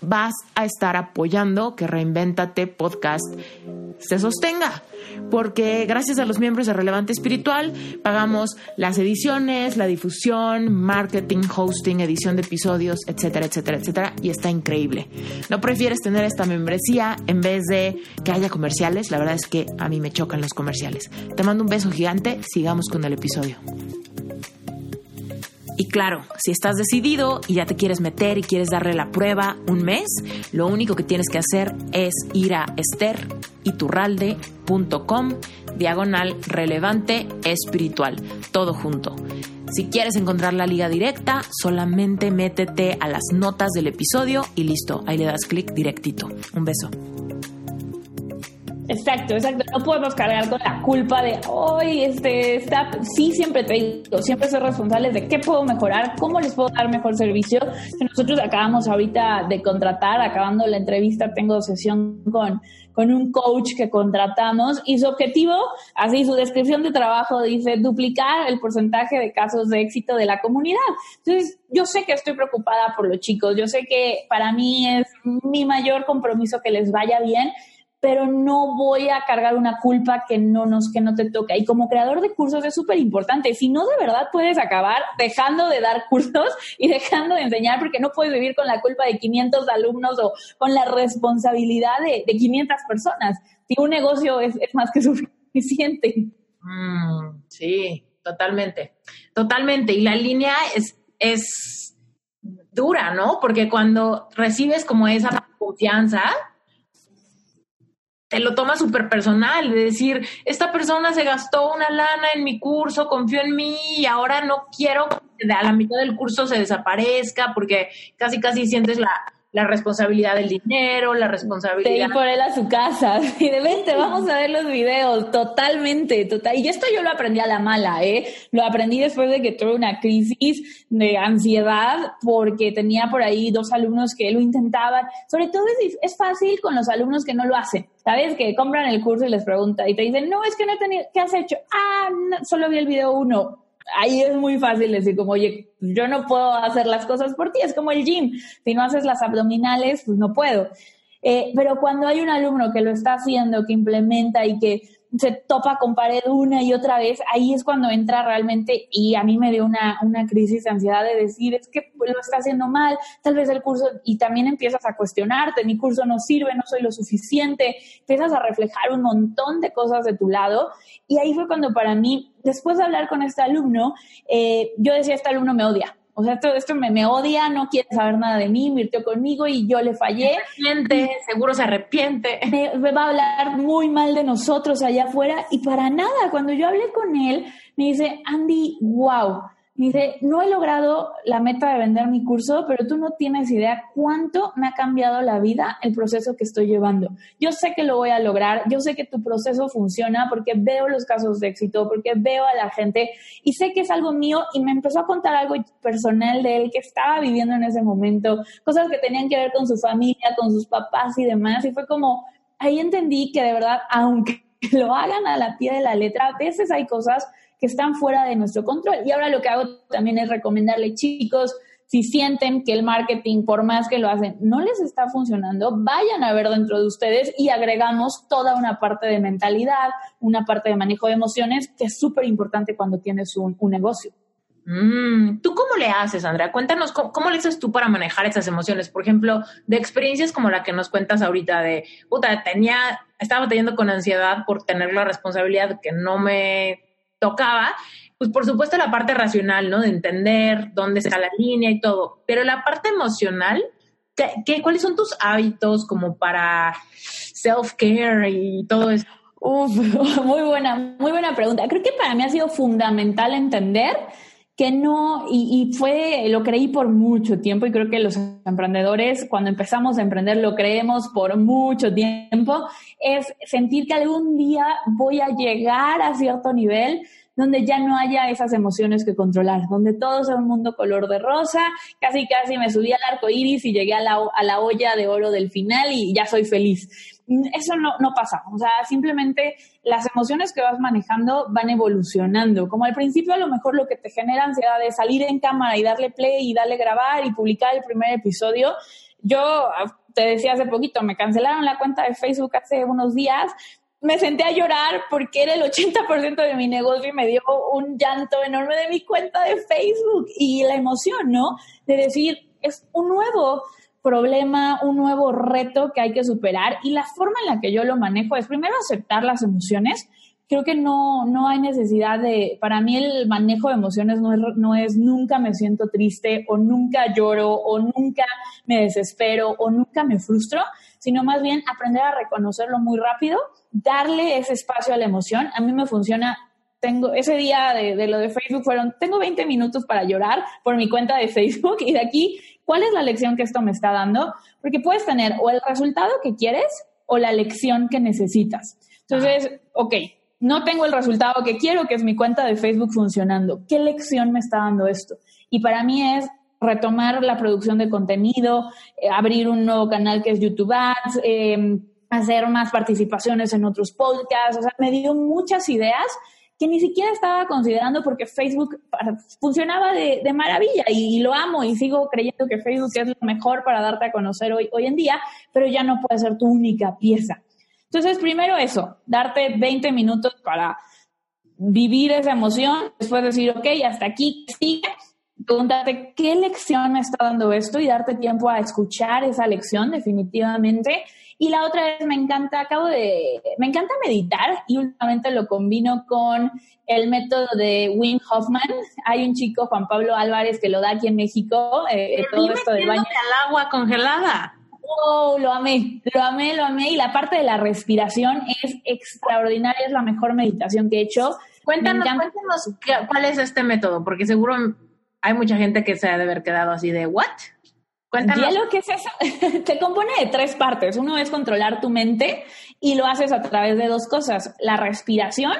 vas a estar apoyando que Reinventate Podcast se sostenga. Porque gracias a los miembros de Relevante Espiritual pagamos las ediciones, la difusión, marketing, hosting, edición de episodios, etcétera, etcétera, etcétera. Y está increíble. ¿No prefieres tener esta membresía en vez de que haya comerciales? La verdad es que a mí me chocan los comerciales. Te mando un beso gigante. Sigamos con el episodio. Y claro, si estás decidido y ya te quieres meter y quieres darle la prueba un mes, lo único que tienes que hacer es ir a esteriturralde.com diagonal relevante espiritual, todo junto. Si quieres encontrar la liga directa, solamente métete a las notas del episodio y listo, ahí le das clic directito. Un beso. Exacto, exacto. No podemos cargar con la culpa de, hoy este, está, sí, siempre te digo, siempre ser responsables de qué puedo mejorar, cómo les puedo dar mejor servicio. Nosotros acabamos ahorita de contratar, acabando la entrevista, tengo sesión con, con un coach que contratamos y su objetivo, así su descripción de trabajo dice duplicar el porcentaje de casos de éxito de la comunidad. Entonces, yo sé que estoy preocupada por los chicos, yo sé que para mí es mi mayor compromiso que les vaya bien pero no voy a cargar una culpa que no nos que no te toca. Y como creador de cursos es súper importante. Si no, de verdad puedes acabar dejando de dar cursos y dejando de enseñar porque no puedes vivir con la culpa de 500 alumnos o con la responsabilidad de, de 500 personas. Si un negocio es, es más que suficiente. Mm, sí, totalmente. Totalmente. Y la línea es, es dura, ¿no? Porque cuando recibes como esa confianza, te lo toma súper personal, de decir, esta persona se gastó una lana en mi curso, confió en mí y ahora no quiero que a la mitad del curso se desaparezca porque casi casi sientes la, la responsabilidad del dinero, la responsabilidad. De por él a su casa. Y de vente, vamos a ver los videos. Totalmente, total. Y esto yo lo aprendí a la mala, ¿eh? Lo aprendí después de que tuve una crisis de ansiedad porque tenía por ahí dos alumnos que lo intentaban. Sobre todo es, es fácil con los alumnos que no lo hacen. ¿Sabes? Que compran el curso y les preguntan y te dicen, no, es que no he tenido, ¿qué has hecho? Ah, solo vi el video uno ahí es muy fácil decir como, oye, yo no puedo hacer las cosas por ti, es como el gym, si no haces las abdominales, pues no puedo. Eh, pero cuando hay un alumno que lo está haciendo, que implementa y que se topa con pared una y otra vez, ahí es cuando entra realmente y a mí me dio una, una crisis de ansiedad de decir, es que lo está haciendo mal, tal vez el curso, y también empiezas a cuestionarte, mi curso no sirve, no soy lo suficiente, empiezas a reflejar un montón de cosas de tu lado y ahí fue cuando para mí, después de hablar con este alumno, eh, yo decía, este alumno me odia, o sea, esto, esto me, me, odia, no quiere saber nada de mí, invirtió conmigo y yo le fallé. Se arrepiente, seguro se arrepiente. Me, va a hablar muy mal de nosotros allá afuera y para nada, cuando yo hablé con él, me dice, Andy, wow, Dice, no he logrado la meta de vender mi curso, pero tú no tienes idea cuánto me ha cambiado la vida el proceso que estoy llevando. Yo sé que lo voy a lograr, yo sé que tu proceso funciona porque veo los casos de éxito, porque veo a la gente y sé que es algo mío y me empezó a contar algo personal de él que estaba viviendo en ese momento, cosas que tenían que ver con su familia, con sus papás y demás. Y fue como, ahí entendí que de verdad, aunque lo hagan a la pie de la letra, a veces hay cosas que están fuera de nuestro control. Y ahora lo que hago también es recomendarle, chicos, si sienten que el marketing, por más que lo hacen, no les está funcionando, vayan a ver dentro de ustedes y agregamos toda una parte de mentalidad, una parte de manejo de emociones, que es súper importante cuando tienes un, negocio. Mm, ¿Tú cómo le haces, Andrea? Cuéntanos, ¿cómo, le haces tú para manejar esas emociones? Por ejemplo, de experiencias como la que nos cuentas ahorita de, puta, tenía, estaba teniendo con ansiedad por tener la responsabilidad que no me tocaba, pues por supuesto la parte racional, ¿no? De entender dónde está la línea y todo, pero la parte emocional, ¿qué, cuáles son tus hábitos como para self-care y todo eso? Uf, muy buena, muy buena pregunta. Creo que para mí ha sido fundamental entender que no, y, y, fue, lo creí por mucho tiempo y creo que los emprendedores cuando empezamos a emprender lo creemos por mucho tiempo, es sentir que algún día voy a llegar a cierto nivel donde ya no haya esas emociones que controlar, donde todo sea un mundo color de rosa, casi casi me subí al arco iris y llegué a la, a la olla de oro del final y ya soy feliz. Eso no, no pasa, o sea, simplemente las emociones que vas manejando van evolucionando. Como al principio a lo mejor lo que te genera ansiedad es salir en cámara y darle play y darle grabar y publicar el primer episodio. Yo ah, te decía hace poquito, me cancelaron la cuenta de Facebook hace unos días me senté a llorar porque era el 80% de mi negocio y me dio un llanto enorme de mi cuenta de Facebook y la emoción, ¿no? De decir, es un nuevo problema, un nuevo reto que hay que superar y la forma en la que yo lo manejo es primero aceptar las emociones. Creo que no, no hay necesidad de, para mí el manejo de emociones no es, no es nunca me siento triste o nunca lloro o nunca me desespero o nunca me frustro, sino más bien aprender a reconocerlo muy rápido darle ese espacio a la emoción. A mí me funciona. Tengo ese día de, lo de Facebook fueron, tengo 20 minutos para llorar por mi cuenta de Facebook y de aquí, ¿cuál es la lección que esto me está dando? Porque puedes tener o el resultado que quieres o la lección que necesitas. Entonces, ok, no tengo el resultado que quiero, que es mi cuenta de Facebook funcionando. ¿Qué lección me está dando esto? Y para mí es retomar la producción de contenido, eh, abrir un nuevo canal que es YouTube Ads, eh, hacer más participaciones en otros podcasts, o sea, me dio muchas ideas que ni siquiera estaba considerando porque Facebook funcionaba de, maravilla y, lo amo y sigo creyendo que Facebook es lo mejor para darte a conocer hoy, hoy en día, pero ya no puede ser tu única pieza. Entonces, primero eso, darte 20 minutos para vivir esa emoción, después decir, ok, hasta aquí sigue, pregúntate qué lección me está dando esto y darte tiempo a escuchar esa lección definitivamente y la otra es, me encanta, acabo de, me encanta meditar y últimamente lo combino con el método de Wim Hoffman. Hay un chico, Juan Pablo Álvarez, que lo da aquí en México, eh, todo esto del baño. al agua congelada. Oh, lo amé, lo amé, lo amé. Y la parte de la respiración es extraordinaria, es la mejor meditación que he hecho. Cuéntanos, cuéntanos cuál es este método, porque seguro hay mucha gente que se ha de haber quedado así de, ¿what? Cuéntanos. Hielo, ¿qué es eso? Se compone de tres partes. Uno es controlar tu mente y lo haces a través de dos cosas, la respiración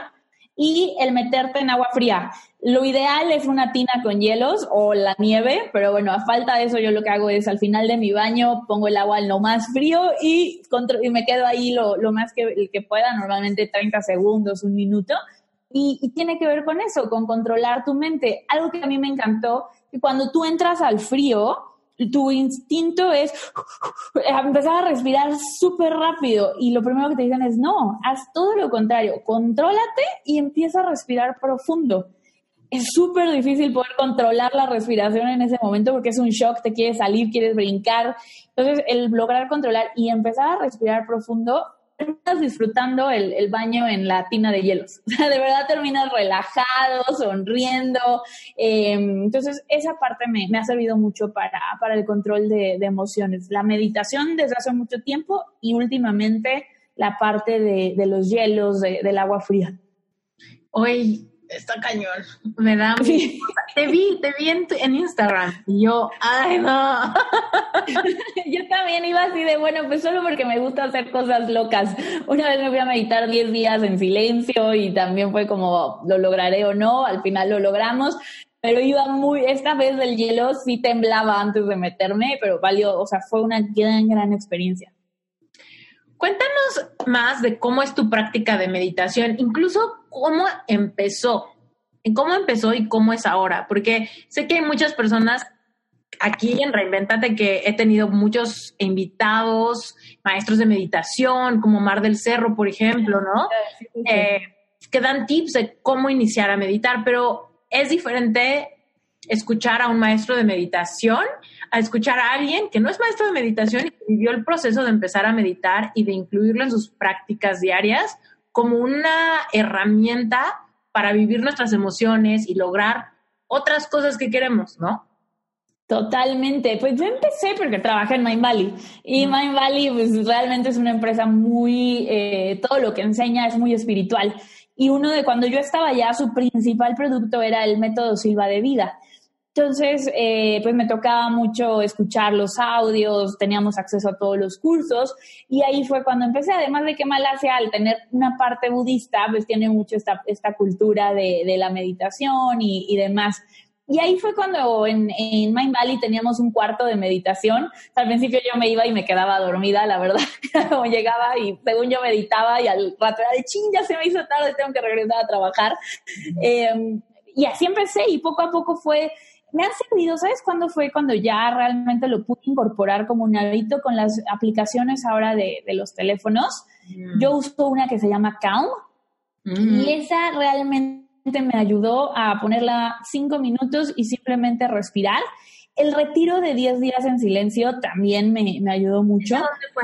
y el meterte en agua fría. Lo ideal es una tina con hielos o la nieve, pero bueno, a falta de eso yo lo que hago es al final de mi baño pongo el agua en lo más frío y, y me quedo ahí lo, lo más que, que, pueda, normalmente 30 segundos, un minuto. Y, y tiene que ver con eso, con controlar tu mente. Algo que a mí me encantó, que cuando tú entras al frío, tu instinto es empezar a respirar súper rápido y lo primero que te dicen es no, haz todo lo contrario, contrólate y empieza a respirar profundo. Es súper difícil poder controlar la respiración en ese momento porque es un shock, te quieres salir, quieres brincar. Entonces, el lograr controlar y empezar a respirar profundo terminas disfrutando el, baño en la tina de hielos. O sea, de verdad terminas relajado, sonriendo. Em, entonces, esa parte me, ha servido mucho para, para el control de, emociones. La meditación desde hace mucho tiempo y últimamente la parte de, los hielos, del agua fría. Hoy está cañón. Me da. Te vi, te vi en, Instagram y yo, ay, no. yo también iba así de, bueno, pues solo porque me gusta hacer cosas locas. Una vez me fui a meditar 10 días en silencio y también fue como, lo lograré o no. Al final lo logramos. Pero iba muy, esta vez del hielo sí temblaba antes de meterme, pero valió, o sea, fue una gran, gran experiencia. Cuéntanos más de cómo es tu práctica de meditación, incluso cómo empezó, cómo empezó y cómo es ahora, porque sé que hay muchas personas aquí en Reinventate que he tenido muchos invitados, maestros de meditación, como Mar del Cerro, por ejemplo, ¿no? Eh, que dan tips de cómo iniciar a meditar, pero es diferente escuchar a un maestro de meditación a escuchar a alguien que no es maestro de meditación y que vivió el proceso de empezar a meditar y de incluirlo en sus prácticas diarias como una herramienta para vivir nuestras emociones y lograr otras cosas que queremos, ¿no? Totalmente. Pues yo empecé porque trabajé en Mind Valley y Mind Valley pues, realmente es una empresa muy, eh, todo lo que enseña es muy espiritual. Y uno de cuando yo estaba allá, su principal producto era el método Silva de vida. Entonces, eh, pues me tocaba mucho escuchar los audios, teníamos acceso a todos los cursos y ahí fue cuando empecé, además de que Malasia al tener una parte budista, pues tiene mucho esta, esta cultura de, de la meditación y, y, demás. Y ahí fue cuando en, en Mind Valley teníamos un cuarto de meditación. al principio yo me iba y me quedaba dormida, la verdad. Como llegaba y según yo meditaba y al rato era de ching, ya se me hizo tarde, tengo que regresar a trabajar. Eh, y así empecé y poco a poco fue me han servido, ¿sabes cuándo fue cuando ya realmente lo pude incorporar como un hábito con las aplicaciones ahora de, los teléfonos? Mm. Yo uso una que se llama Calm mm. y esa realmente me ayudó a ponerla cinco minutos y simplemente respirar. El retiro de 10 días en silencio también me, me ayudó mucho. ¿Dónde fue?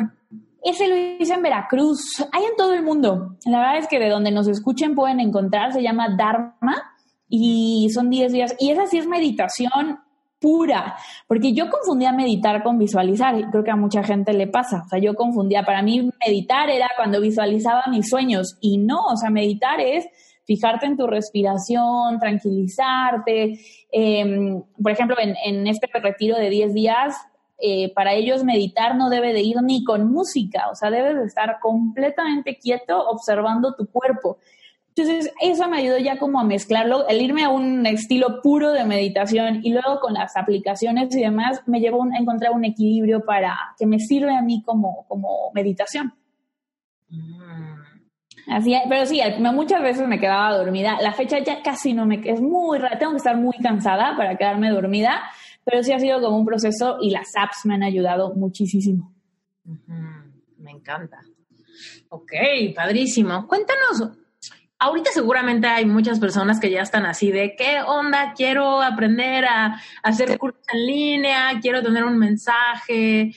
Ese lo hice en Veracruz. Hay en todo el mundo. La verdad es que de donde nos escuchen pueden encontrar, se llama Dharma y son 10 días. Y esa sí es meditación pura, porque yo confundía meditar con visualizar, y creo que a mucha gente le pasa, o sea, yo confundía, para mí meditar era cuando visualizaba mis sueños, y no, o sea, meditar es fijarte en tu respiración, tranquilizarte. Em, por ejemplo, en, este retiro de 10 días, eh, para ellos meditar no debe de ir ni con música, o sea, debes de estar completamente quieto observando tu cuerpo. Entonces, eso me ayudó ya como a mezclarlo, el irme a un estilo puro de meditación y luego con las aplicaciones y demás, me llevó a encontrar un equilibrio para que me sirve a mí como, como meditación. Mm. Así, pero sí, muchas veces me quedaba dormida. La fecha ya casi no me, es muy rara, tengo que estar muy cansada para quedarme dormida, pero sí ha sido como un proceso y las apps me han ayudado muchísimo. Me encanta. Ok, padrísimo. Cuéntanos ahorita seguramente hay muchas personas que ya están así de, ¿qué onda? Quiero aprender a, hacer cursos en línea, quiero tener un mensaje.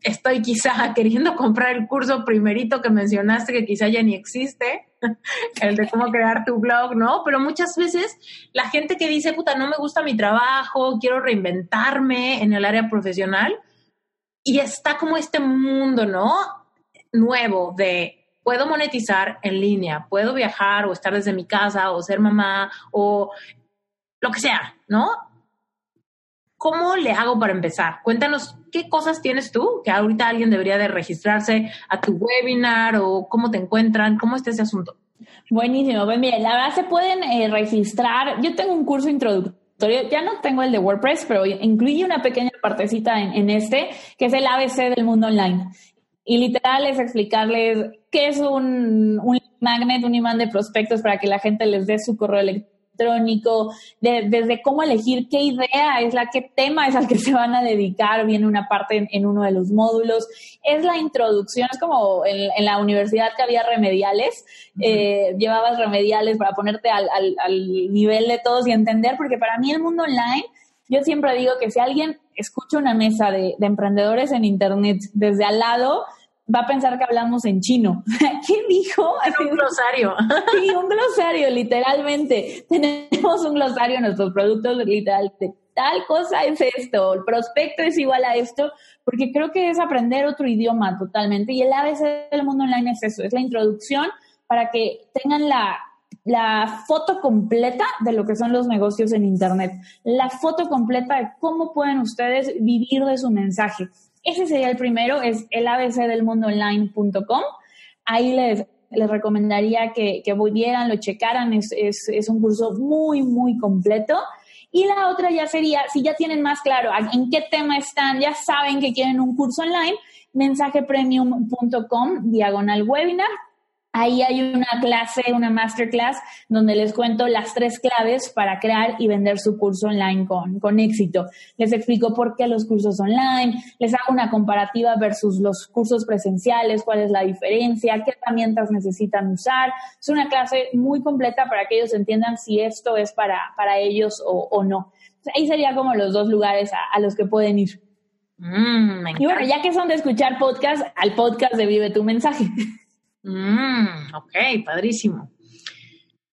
Estoy quizá queriendo comprar el curso primerito que mencionaste, que quizá ya ni existe, el de cómo crear tu blog, ¿no? Pero muchas veces la gente que dice, puta, no me gusta mi trabajo, quiero reinventarme en el área profesional, y está como este mundo, ¿no? Nuevo de puedo monetizar en línea, puedo viajar o estar desde mi casa o ser mamá o lo que sea, ¿no? ¿cómo le hago para empezar? Cuéntanos qué cosas tienes tú, que ahorita alguien debería de registrarse a tu webinar o cómo te encuentran, cómo está ese asunto. Buenísimo, pues mire, la verdad se pueden eh, registrar. Yo tengo un curso introductorio, ya no tengo el de WordPress, pero incluye una pequeña partecita en, este, que es el ABC del mundo online. Y literal es explicarles qué es un, un magnet, un imán de prospectos para que la gente les dé su correo electrónico electrónico, desde cómo elegir qué idea es la, qué tema es al que se van a dedicar, viene una parte en, uno de los módulos, es la introducción, es como en, la universidad que había remediales, eh, llevabas remediales para ponerte al, nivel de todos y entender, porque para mí el mundo online, yo siempre digo que si alguien escucha una mesa de, de emprendedores en Internet desde al lado, va a pensar que hablamos en chino. ¿Qué dijo? un glosario. Sí, un glosario, literalmente. Tenemos un glosario en nuestros productos, literalmente. Tal cosa es esto, el prospecto es igual a esto, porque creo que es aprender otro idioma totalmente. Y el ABC del mundo online es eso, es la introducción para que tengan la, la foto completa de lo que son los negocios en Internet, la foto completa de cómo pueden ustedes vivir de su mensaje. Ese sería el primero, es el abcdelmundoonline.com. Ahí les, les recomendaría que, que volvieran, lo checaran, es, es, es un curso muy, muy completo. Y la otra ya sería, si ya tienen más claro en qué tema están, ya saben que quieren un curso online, mensajepremium.com, diagonal webinar, Ahí hay una clase, una masterclass, donde les cuento las tres claves para crear y vender su curso online con, con éxito. Les explico por qué los cursos online, les hago una comparativa versus los cursos presenciales, cuál es la diferencia, qué herramientas necesitan usar. Es una clase muy completa para que ellos entiendan si esto es para, para ellos o, o no. Ahí sería como los dos lugares a, los que pueden ir. Mm, y bueno, ya que son de escuchar podcast, al podcast de Vive tu mensaje. Mm, ok, padrísimo.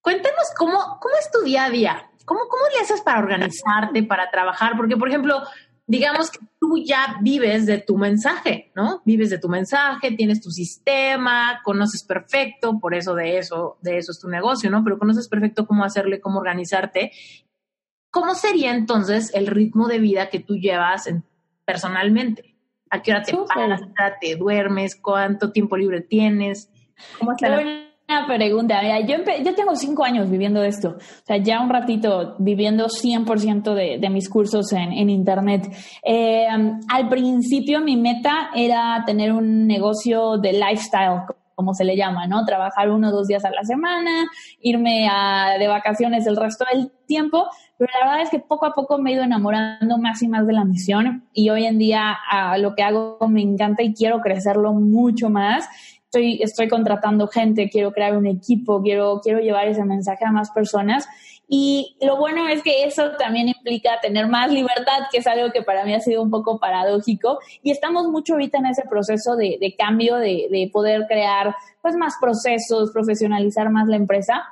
Cuéntanos cómo, cómo es tu día a día. ¿Cómo, ¿Cómo le haces para organizarte, para trabajar? Porque, por ejemplo, digamos que tú ya vives de tu mensaje, ¿no? Vives de tu mensaje, tienes tu sistema, conoces perfecto, por eso de eso, de eso es tu negocio, ¿no? Pero conoces perfecto cómo hacerle, cómo organizarte. ¿Cómo sería entonces el ritmo de vida que tú llevas personalmente? ¿A qué hora te paras? ¿Te duermes? ¿Cuánto tiempo libre tienes? ¿Cómo está Buena pregunta. yo, yo tengo cinco años viviendo esto. O sea, ya un ratito viviendo 100% de, de mis cursos en, en Internet. Eh, al principio mi meta era tener un negocio de lifestyle, como se le llama, ¿no? Trabajar uno o dos días a la semana, irme a, de vacaciones el resto del tiempo, pero la verdad es que poco a poco me he ido enamorando más y más de la misión y hoy en día a lo que hago me encanta y quiero crecerlo mucho más estoy, estoy contratando gente, quiero crear un equipo, quiero, quiero llevar ese mensaje a más personas. Y lo bueno es que eso también implica tener más libertad, que es algo que para mí ha sido un poco paradójico. Y estamos mucho ahorita en ese proceso de, de cambio, de, de, poder crear pues más procesos, profesionalizar más la empresa.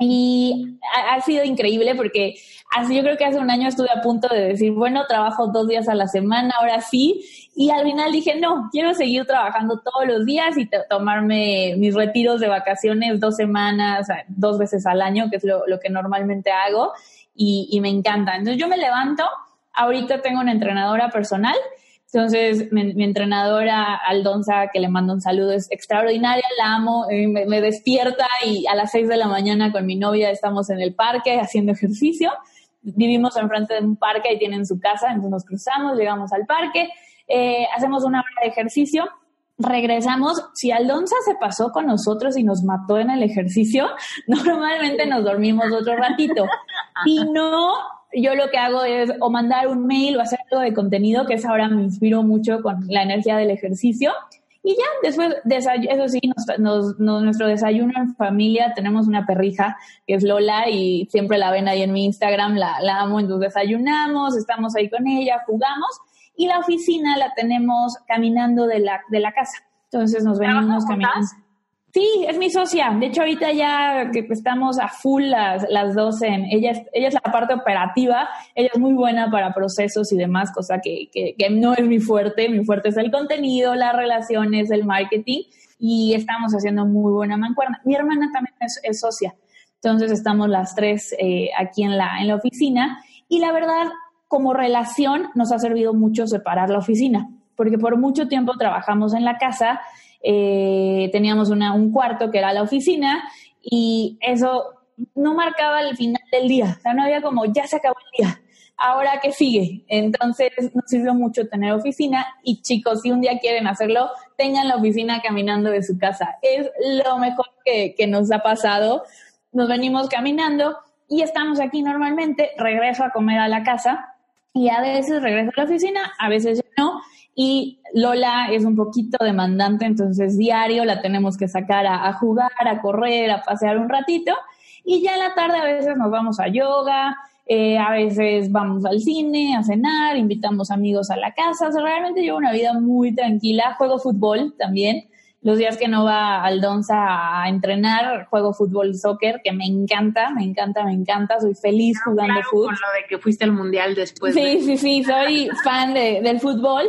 Y ha, sido increíble porque así yo creo que hace un año estuve a punto de decir, bueno, trabajo dos días a la semana, ahora sí. Y al final dije, no, quiero seguir trabajando todos los días y tomarme mis retiros de vacaciones dos semanas, dos veces al año, que es lo, lo que normalmente hago. Y, y me encanta. Entonces yo me levanto, ahorita tengo una entrenadora personal entonces, mi, entrenadora Aldonza, que le mando un saludo, es extraordinaria, la amo, eh, me, despierta y a las seis de la mañana con mi novia estamos en el parque haciendo ejercicio. Vivimos enfrente de un parque y tienen su casa, entonces nos cruzamos, llegamos al parque, eh, hacemos una hora de ejercicio, regresamos. Si Aldonza se pasó con nosotros y nos mató en el ejercicio, normalmente nos dormimos otro ratito. Y no yo lo que hago es o mandar un mail o hacer algo de contenido, que es ahora me inspiro mucho con la energía del ejercicio. Y ya, después, eso sí, nuestro desayuno en familia, tenemos una perrija que es Lola y siempre la ven ahí en mi Instagram, la, la amo, entonces desayunamos, estamos ahí con ella, jugamos y la oficina la tenemos caminando de la, de la casa. Entonces nos venimos caminando. Sí, es mi socia. De hecho, ahorita ya que estamos a full las, las dos en, ella es, ella es la parte operativa, ella es muy buena para procesos y demás, cosa que, que, que no es mi fuerte. Mi fuerte es el contenido, las relaciones, el marketing y estamos haciendo muy buena mancuerna. Mi hermana también es, socia. Entonces estamos las tres eh, aquí en la, en la oficina y la verdad como relación nos ha servido mucho separar la oficina, porque por mucho tiempo trabajamos en la casa, eh, teníamos una, un cuarto que era la oficina y eso no marcaba el final del día, o sea, no había como ya se acabó el día, ahora qué sigue. Entonces nos sirvió mucho tener oficina y chicos, si un día quieren hacerlo, tengan la oficina caminando de su casa. Es lo mejor que, que nos ha pasado. Nos venimos caminando y estamos aquí normalmente, regreso a comer a la casa y a veces regreso a la oficina, a veces ya no. Y Lola es un poquito demandante, entonces diario la tenemos que sacar a, jugar, a correr, a pasear un ratito. Y ya en la tarde a veces nos vamos a yoga, eh, a veces vamos al cine, a cenar, invitamos amigos a la casa. O sea, realmente llevo una vida muy tranquila. Juego fútbol también. Los días que no va al Donza a entrenar, juego fútbol soccer, que me encanta, me encanta, me encanta. Soy feliz jugando claro, fútbol. Con lo de que fuiste al mundial después. Sí, de- sí, sí, soy fan de- del fútbol.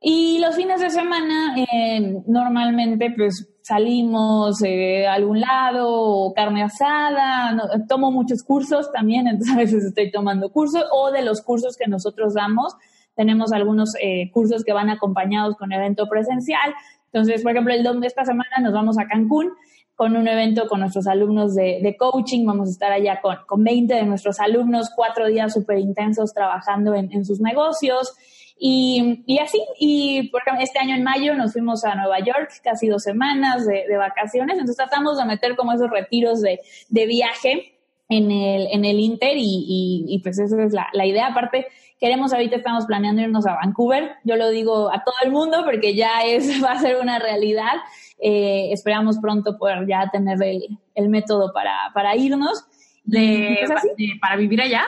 Y los fines de semana, eh, normalmente, pues salimos eh, a algún lado, o carne asada, no- tomo muchos cursos también, entonces a veces estoy tomando cursos, o de los cursos que nosotros damos, tenemos algunos eh, cursos que van acompañados con evento presencial. Entonces, por ejemplo, el dom de esta semana nos vamos a Cancún con un evento con nuestros alumnos de, coaching. Vamos a estar allá con, con 20 de nuestros alumnos, cuatro días súper intensos trabajando en, en sus negocios. Y, y así, y por este año en mayo nos fuimos a Nueva York, casi dos semanas de, de vacaciones, entonces tratamos de meter como esos retiros de, de viaje en el, en el Inter y, y, y pues esa es la, la idea. Aparte, queremos ahorita, estamos planeando irnos a Vancouver, yo lo digo a todo el mundo porque ya es, va a ser una realidad. Eh, esperamos pronto poder ya tener el, el método para, para irnos. de- pues, de- para vivir allá.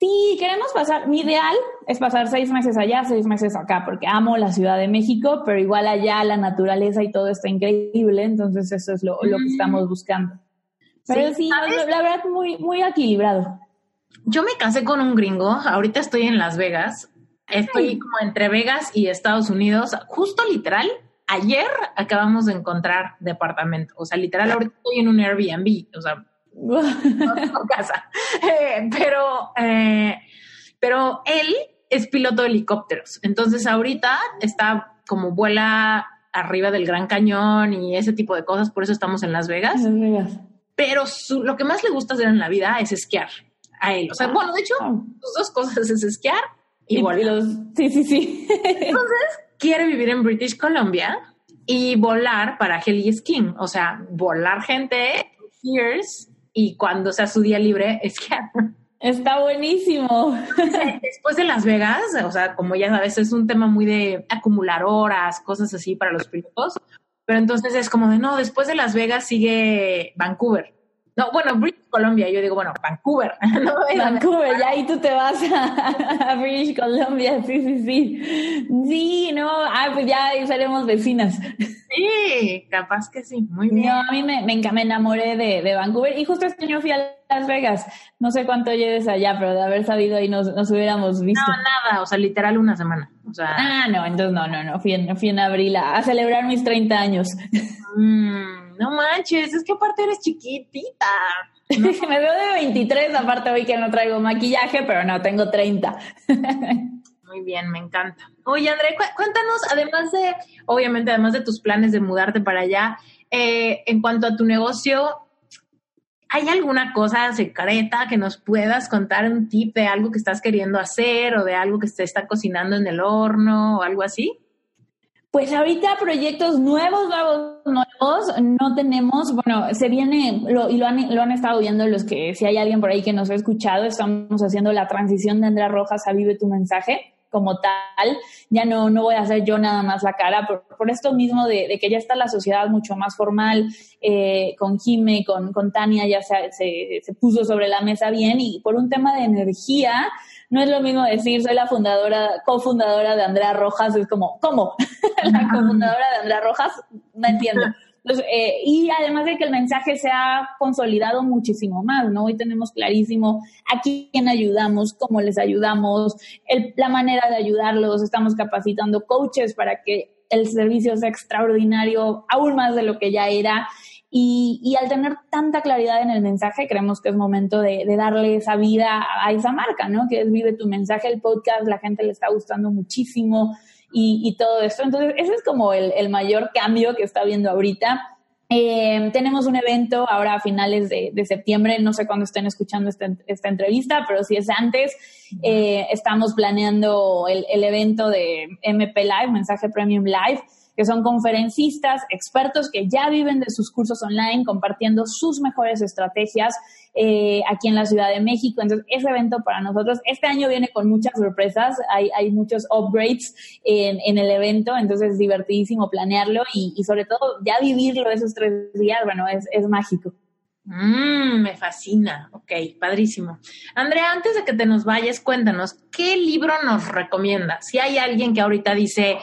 Sí, queremos pasar, mi ideal es pasar seis meses allá, seis meses acá, porque amo la Ciudad de México, pero igual allá la naturaleza y todo está increíble, entonces eso es lo, lo que Mm. estamos buscando. Pero Sí, sí, la verdad, muy, muy equilibrado. Yo me casé con un gringo, ahorita estoy en Las Vegas, estoy Ay. como entre Vegas y Estados Unidos, justo literal, ayer acabamos de encontrar departamento, o sea, literal, ahorita estoy en un Airbnb, o sea, no tengo casa, Eh, pero, eh, pero él es piloto de helicópteros, entonces ahorita está como vuela arriba del Gran Cañón y ese tipo de cosas, por eso estamos en Las Vegas Las Vegas. pero su- lo que más le gusta hacer en la vida es esquiar a él. O sea, bueno, de hecho, Ah. dos cosas es esquiar y, Y, volar. los, sí, sí, sí. Quiere vivir en British Columbia y volar para heli skiing. O sea, volar gente, years, y cuando sea su día libre, esquiar. Está buenísimo. Después de Las Vegas, o sea, como ya sabes, es un tema muy de acumular horas, cosas así para los pilotos. Pero entonces es como de, no, después de Las Vegas sigue Vancouver. No, bueno, British Columbia, yo digo, bueno, Vancouver. ¿no? Vancouver, ya ahí tú te vas a, a British Columbia, sí, sí, sí. Sí, no, ah, pues ya seremos vecinas. Sí, capaz que sí, muy bien. No, a mí me, me, me enamoré de, de Vancouver y justo este año fui a Las Vegas. No sé cuánto lleves allá, pero de haber sabido ahí nos, nos hubiéramos visto. No, nada, o sea, literal una semana. O sea, Ah, no, entonces no, no, no, fui en, fui en abril a, a celebrar mis 30 años. mm, no manches, es que aparte eres chiquitita. me veo de 23, aparte hoy que no traigo maquillaje, pero no, tengo 30. Muy bien, me encanta. Oye, André, cu- cuéntanos, además de, obviamente, además de tus planes de mudarte para allá, eh, en cuanto a tu negocio, ¿hay alguna cosa secreta que nos puedas contar, un tip de algo que estás queriendo hacer o de algo que se está cocinando en el horno o algo así? Pues ahorita proyectos nuevos, nuevos, nuevos, no tenemos, bueno, se viene, lo, y lo han, lo han estado viendo los que, si hay alguien por ahí que nos ha escuchado, estamos haciendo la transición de Andrea Rojas a Vive tu mensaje como tal, ya no, no voy a hacer yo nada más la cara, por, por esto mismo de, que ya está la sociedad mucho más formal, eh, con Jime, con, con Tania ya se, se puso sobre la mesa bien y por un tema de energía, no es lo mismo decir soy la fundadora, cofundadora de Andrea Rojas, es como, ¿cómo? la cofundadora de Andrea Rojas, no entiendo. Entonces, eh, y además de que el mensaje se ha consolidado muchísimo más, ¿no? Hoy tenemos clarísimo a quién ayudamos, cómo les ayudamos, el, la manera de ayudarlos, estamos capacitando coaches para que el servicio sea extraordinario, aún más de lo que ya era. Y, al tener tanta claridad en el mensaje, creemos que es momento de, darle esa vida a esa marca, ¿no? Que es Vive tu mensaje, el podcast, la gente le está gustando muchísimo y, todo esto. Entonces, ese es como el, mayor cambio que está viendo ahorita eh, tenemos un evento ahora a finales de, septiembre, no sé cuándo estén escuchando esta, esta entrevista, pero si es antes, eh, estamos planeando el, evento de MP Live, Mensaje Premium Live, que son conferencistas, expertos que ya viven de sus cursos online, compartiendo sus mejores estrategias eh, aquí en la Ciudad de México. Entonces, ese evento para nosotros, este año viene con muchas sorpresas, hay, hay muchos upgrades en, en, el evento, entonces es divertidísimo planearlo y, y, sobre todo ya vivirlo esos tres días, bueno, es, es mágico. Mm, me fascina. Ok, padrísimo. Andrea, antes de que te nos vayas, cuéntanos, ¿qué libro nos recomiendas? Si hay alguien que ahorita dice,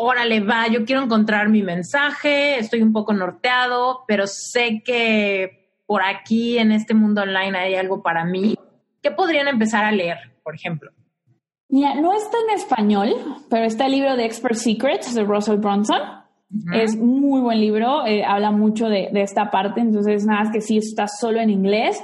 órale, va, yo quiero encontrar mi mensaje, estoy un poco norteado, pero sé que por aquí en este mundo online hay algo para mí. ¿Qué podrían empezar a leer, por ejemplo? Mira, no está en español, pero está el libro de Expert Secrets de Russell Bronson. Es muy buen libro, eh, habla mucho de, de, esta parte, entonces nada más que sí está solo en inglés.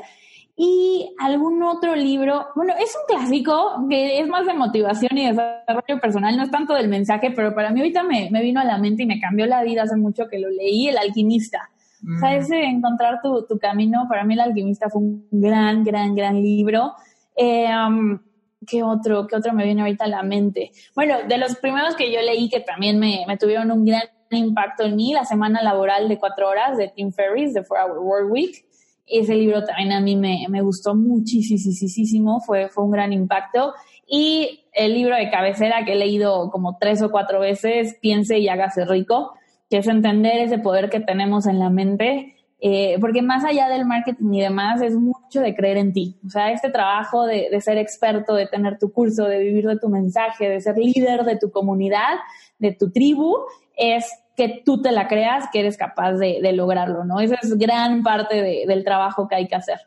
Y algún otro libro, bueno, es un clásico que es más de motivación y desarrollo personal, no es tanto del mensaje, pero para mí ahorita me, me vino a la mente y me cambió la vida hace mucho que lo leí, El alquimista. O sea, mm. ese encontrar tu, tu, camino, para mí El alquimista fue un gran, gran, gran libro. Eh, um, ¿Qué otro? ¿Qué otro me viene ahorita a la mente? Bueno, de los primeros que yo leí que también me, me tuvieron un gran impacto en mí, la semana laboral de cuatro horas de Tim Ferriss, de Four Hour Work Week. Ese libro también a mí me, me gustó muchísimo, fue, fue un gran impacto. Y el libro de cabecera que he leído como tres o cuatro veces, Piense y hágase rico, que es entender ese poder que tenemos en la mente, eh, porque más allá del marketing y demás, es mucho de creer en ti. O sea, este trabajo de, de ser experto, de tener tu curso, de vivir de tu mensaje, de ser líder de tu comunidad, de tu tribu, es que tú te la creas que eres capaz de, lograrlo, ¿no? Esa es gran parte del trabajo que hay que hacer.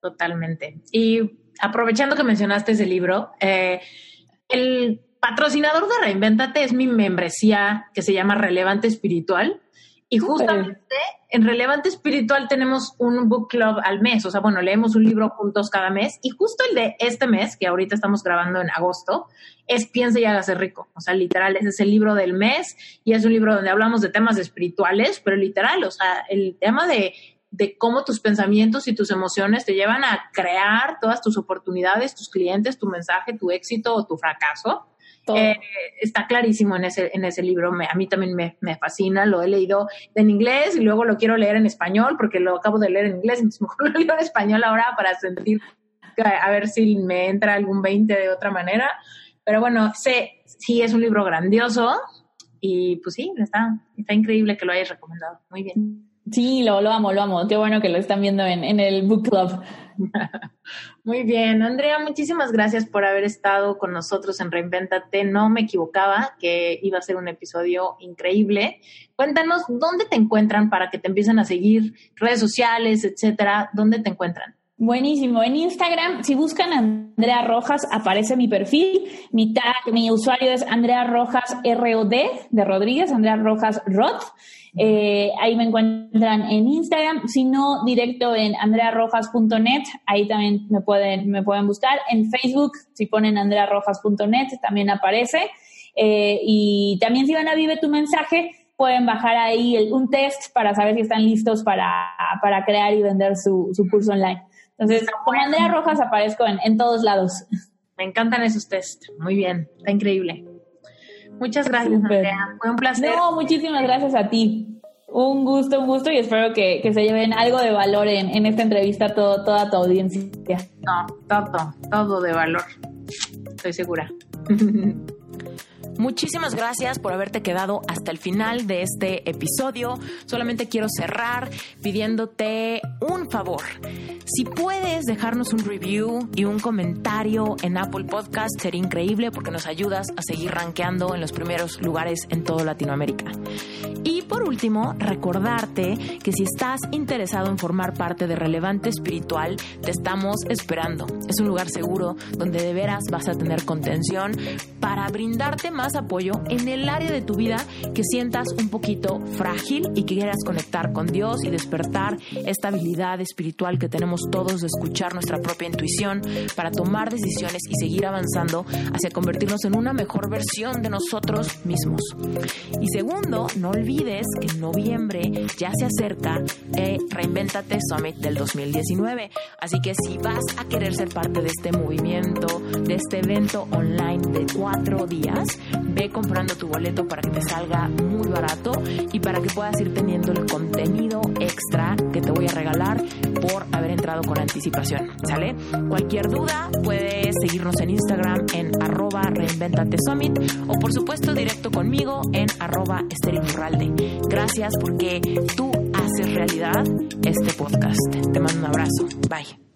Totalmente. Y aprovechando que mencionaste ese libro, eh, el patrocinador de Reinventate es mi membresía que se llama Relevante Espiritual. Y justamente en Relevante Espiritual tenemos un book club al mes, o sea, bueno, leemos un libro juntos cada mes y justo el de este mes, que ahorita estamos grabando en agosto, es Piensa y hágase rico, o sea, literal, ese es el libro del mes y es un libro donde hablamos de temas espirituales, pero literal, o sea, el tema de, de cómo tus pensamientos y tus emociones te llevan a crear todas tus oportunidades, tus clientes, tu mensaje, tu éxito o tu fracaso. Eh, está clarísimo en ese, en ese libro, a mí también me, me, fascina, lo he leído en inglés y luego lo quiero leer en español porque lo acabo de leer en inglés, entonces mejor lo leo en español ahora para sentir, a ver si me entra algún 20 de otra manera. Pero bueno, sé, sí es un libro grandioso y pues sí, está, está increíble que lo hayas recomendado. Muy bien. Sí, lo, lo amo, lo amo. Qué bueno que lo están viendo en, en el book club. Muy bien, Andrea, muchísimas gracias por haber estado con nosotros en Reinventate. No me equivocaba que iba a ser un episodio increíble. Cuéntanos dónde te encuentran para que te empiecen a seguir, redes sociales, etcétera. ¿Dónde te encuentran? Buenísimo. En Instagram, si buscan Andrea Rojas, aparece mi perfil. Mi tag, mi usuario es Andrea Rojas ROD de Rodríguez, Andrea Rojas Rod. Eh, ahí me encuentran en Instagram, si no, directo en andrearrojas.net, ahí también me pueden, me pueden buscar. En Facebook, si ponen andrearrojas.net, también aparece. Eh, y también si van a Vive tu mensaje, pueden bajar ahí un test para saber si están listos para, para crear y vender su, curso online. Entonces, con Andrea Rojas aparezco en, en todos lados. Me encantan esos tests. Muy bien, está increíble. Muchas gracias, Andrea. Fue un placer. No, muchísimas gracias a ti. Un gusto, un gusto y espero que, que se lleven algo de valor en, en esta entrevista todo, toda tu audiencia. No, todo, todo de valor. Estoy segura. Muchísimas gracias por haberte quedado hasta el final de este episodio. Solamente quiero cerrar pidiéndote un favor. Si puedes dejarnos un review y un comentario en Apple Podcast, sería increíble porque nos ayudas a seguir rankeando en los primeros lugares en toda Latinoamérica. Y por último, recordarte que si estás interesado en formar parte de Relevante Espiritual, te estamos esperando. Es un lugar seguro donde de veras vas a tener contención para brindarte más más apoyo en el área de tu vida que sientas un poquito frágil y que quieras conectar con Dios y despertar esta habilidad espiritual que tenemos todos de escuchar nuestra propia intuición para tomar decisiones y seguir avanzando hacia convertirnos en una mejor versión de nosotros mismos. Y segundo, no olvides que en noviembre ya se acerca el Reinventate Summit del 2019. Así que si vas a querer ser parte de este movimiento, de este evento online de cuatro días, ve comprando tu boleto para que te salga muy barato y para que puedas ir teniendo el contenido extra que te voy a regalar por haber entrado con anticipación. ¿Sale? Cualquier duda puedes seguirnos en Instagram en arroba reinventate summit o por supuesto directo conmigo en arroba Gracias porque tú haces realidad este podcast. Te mando un abrazo. Bye.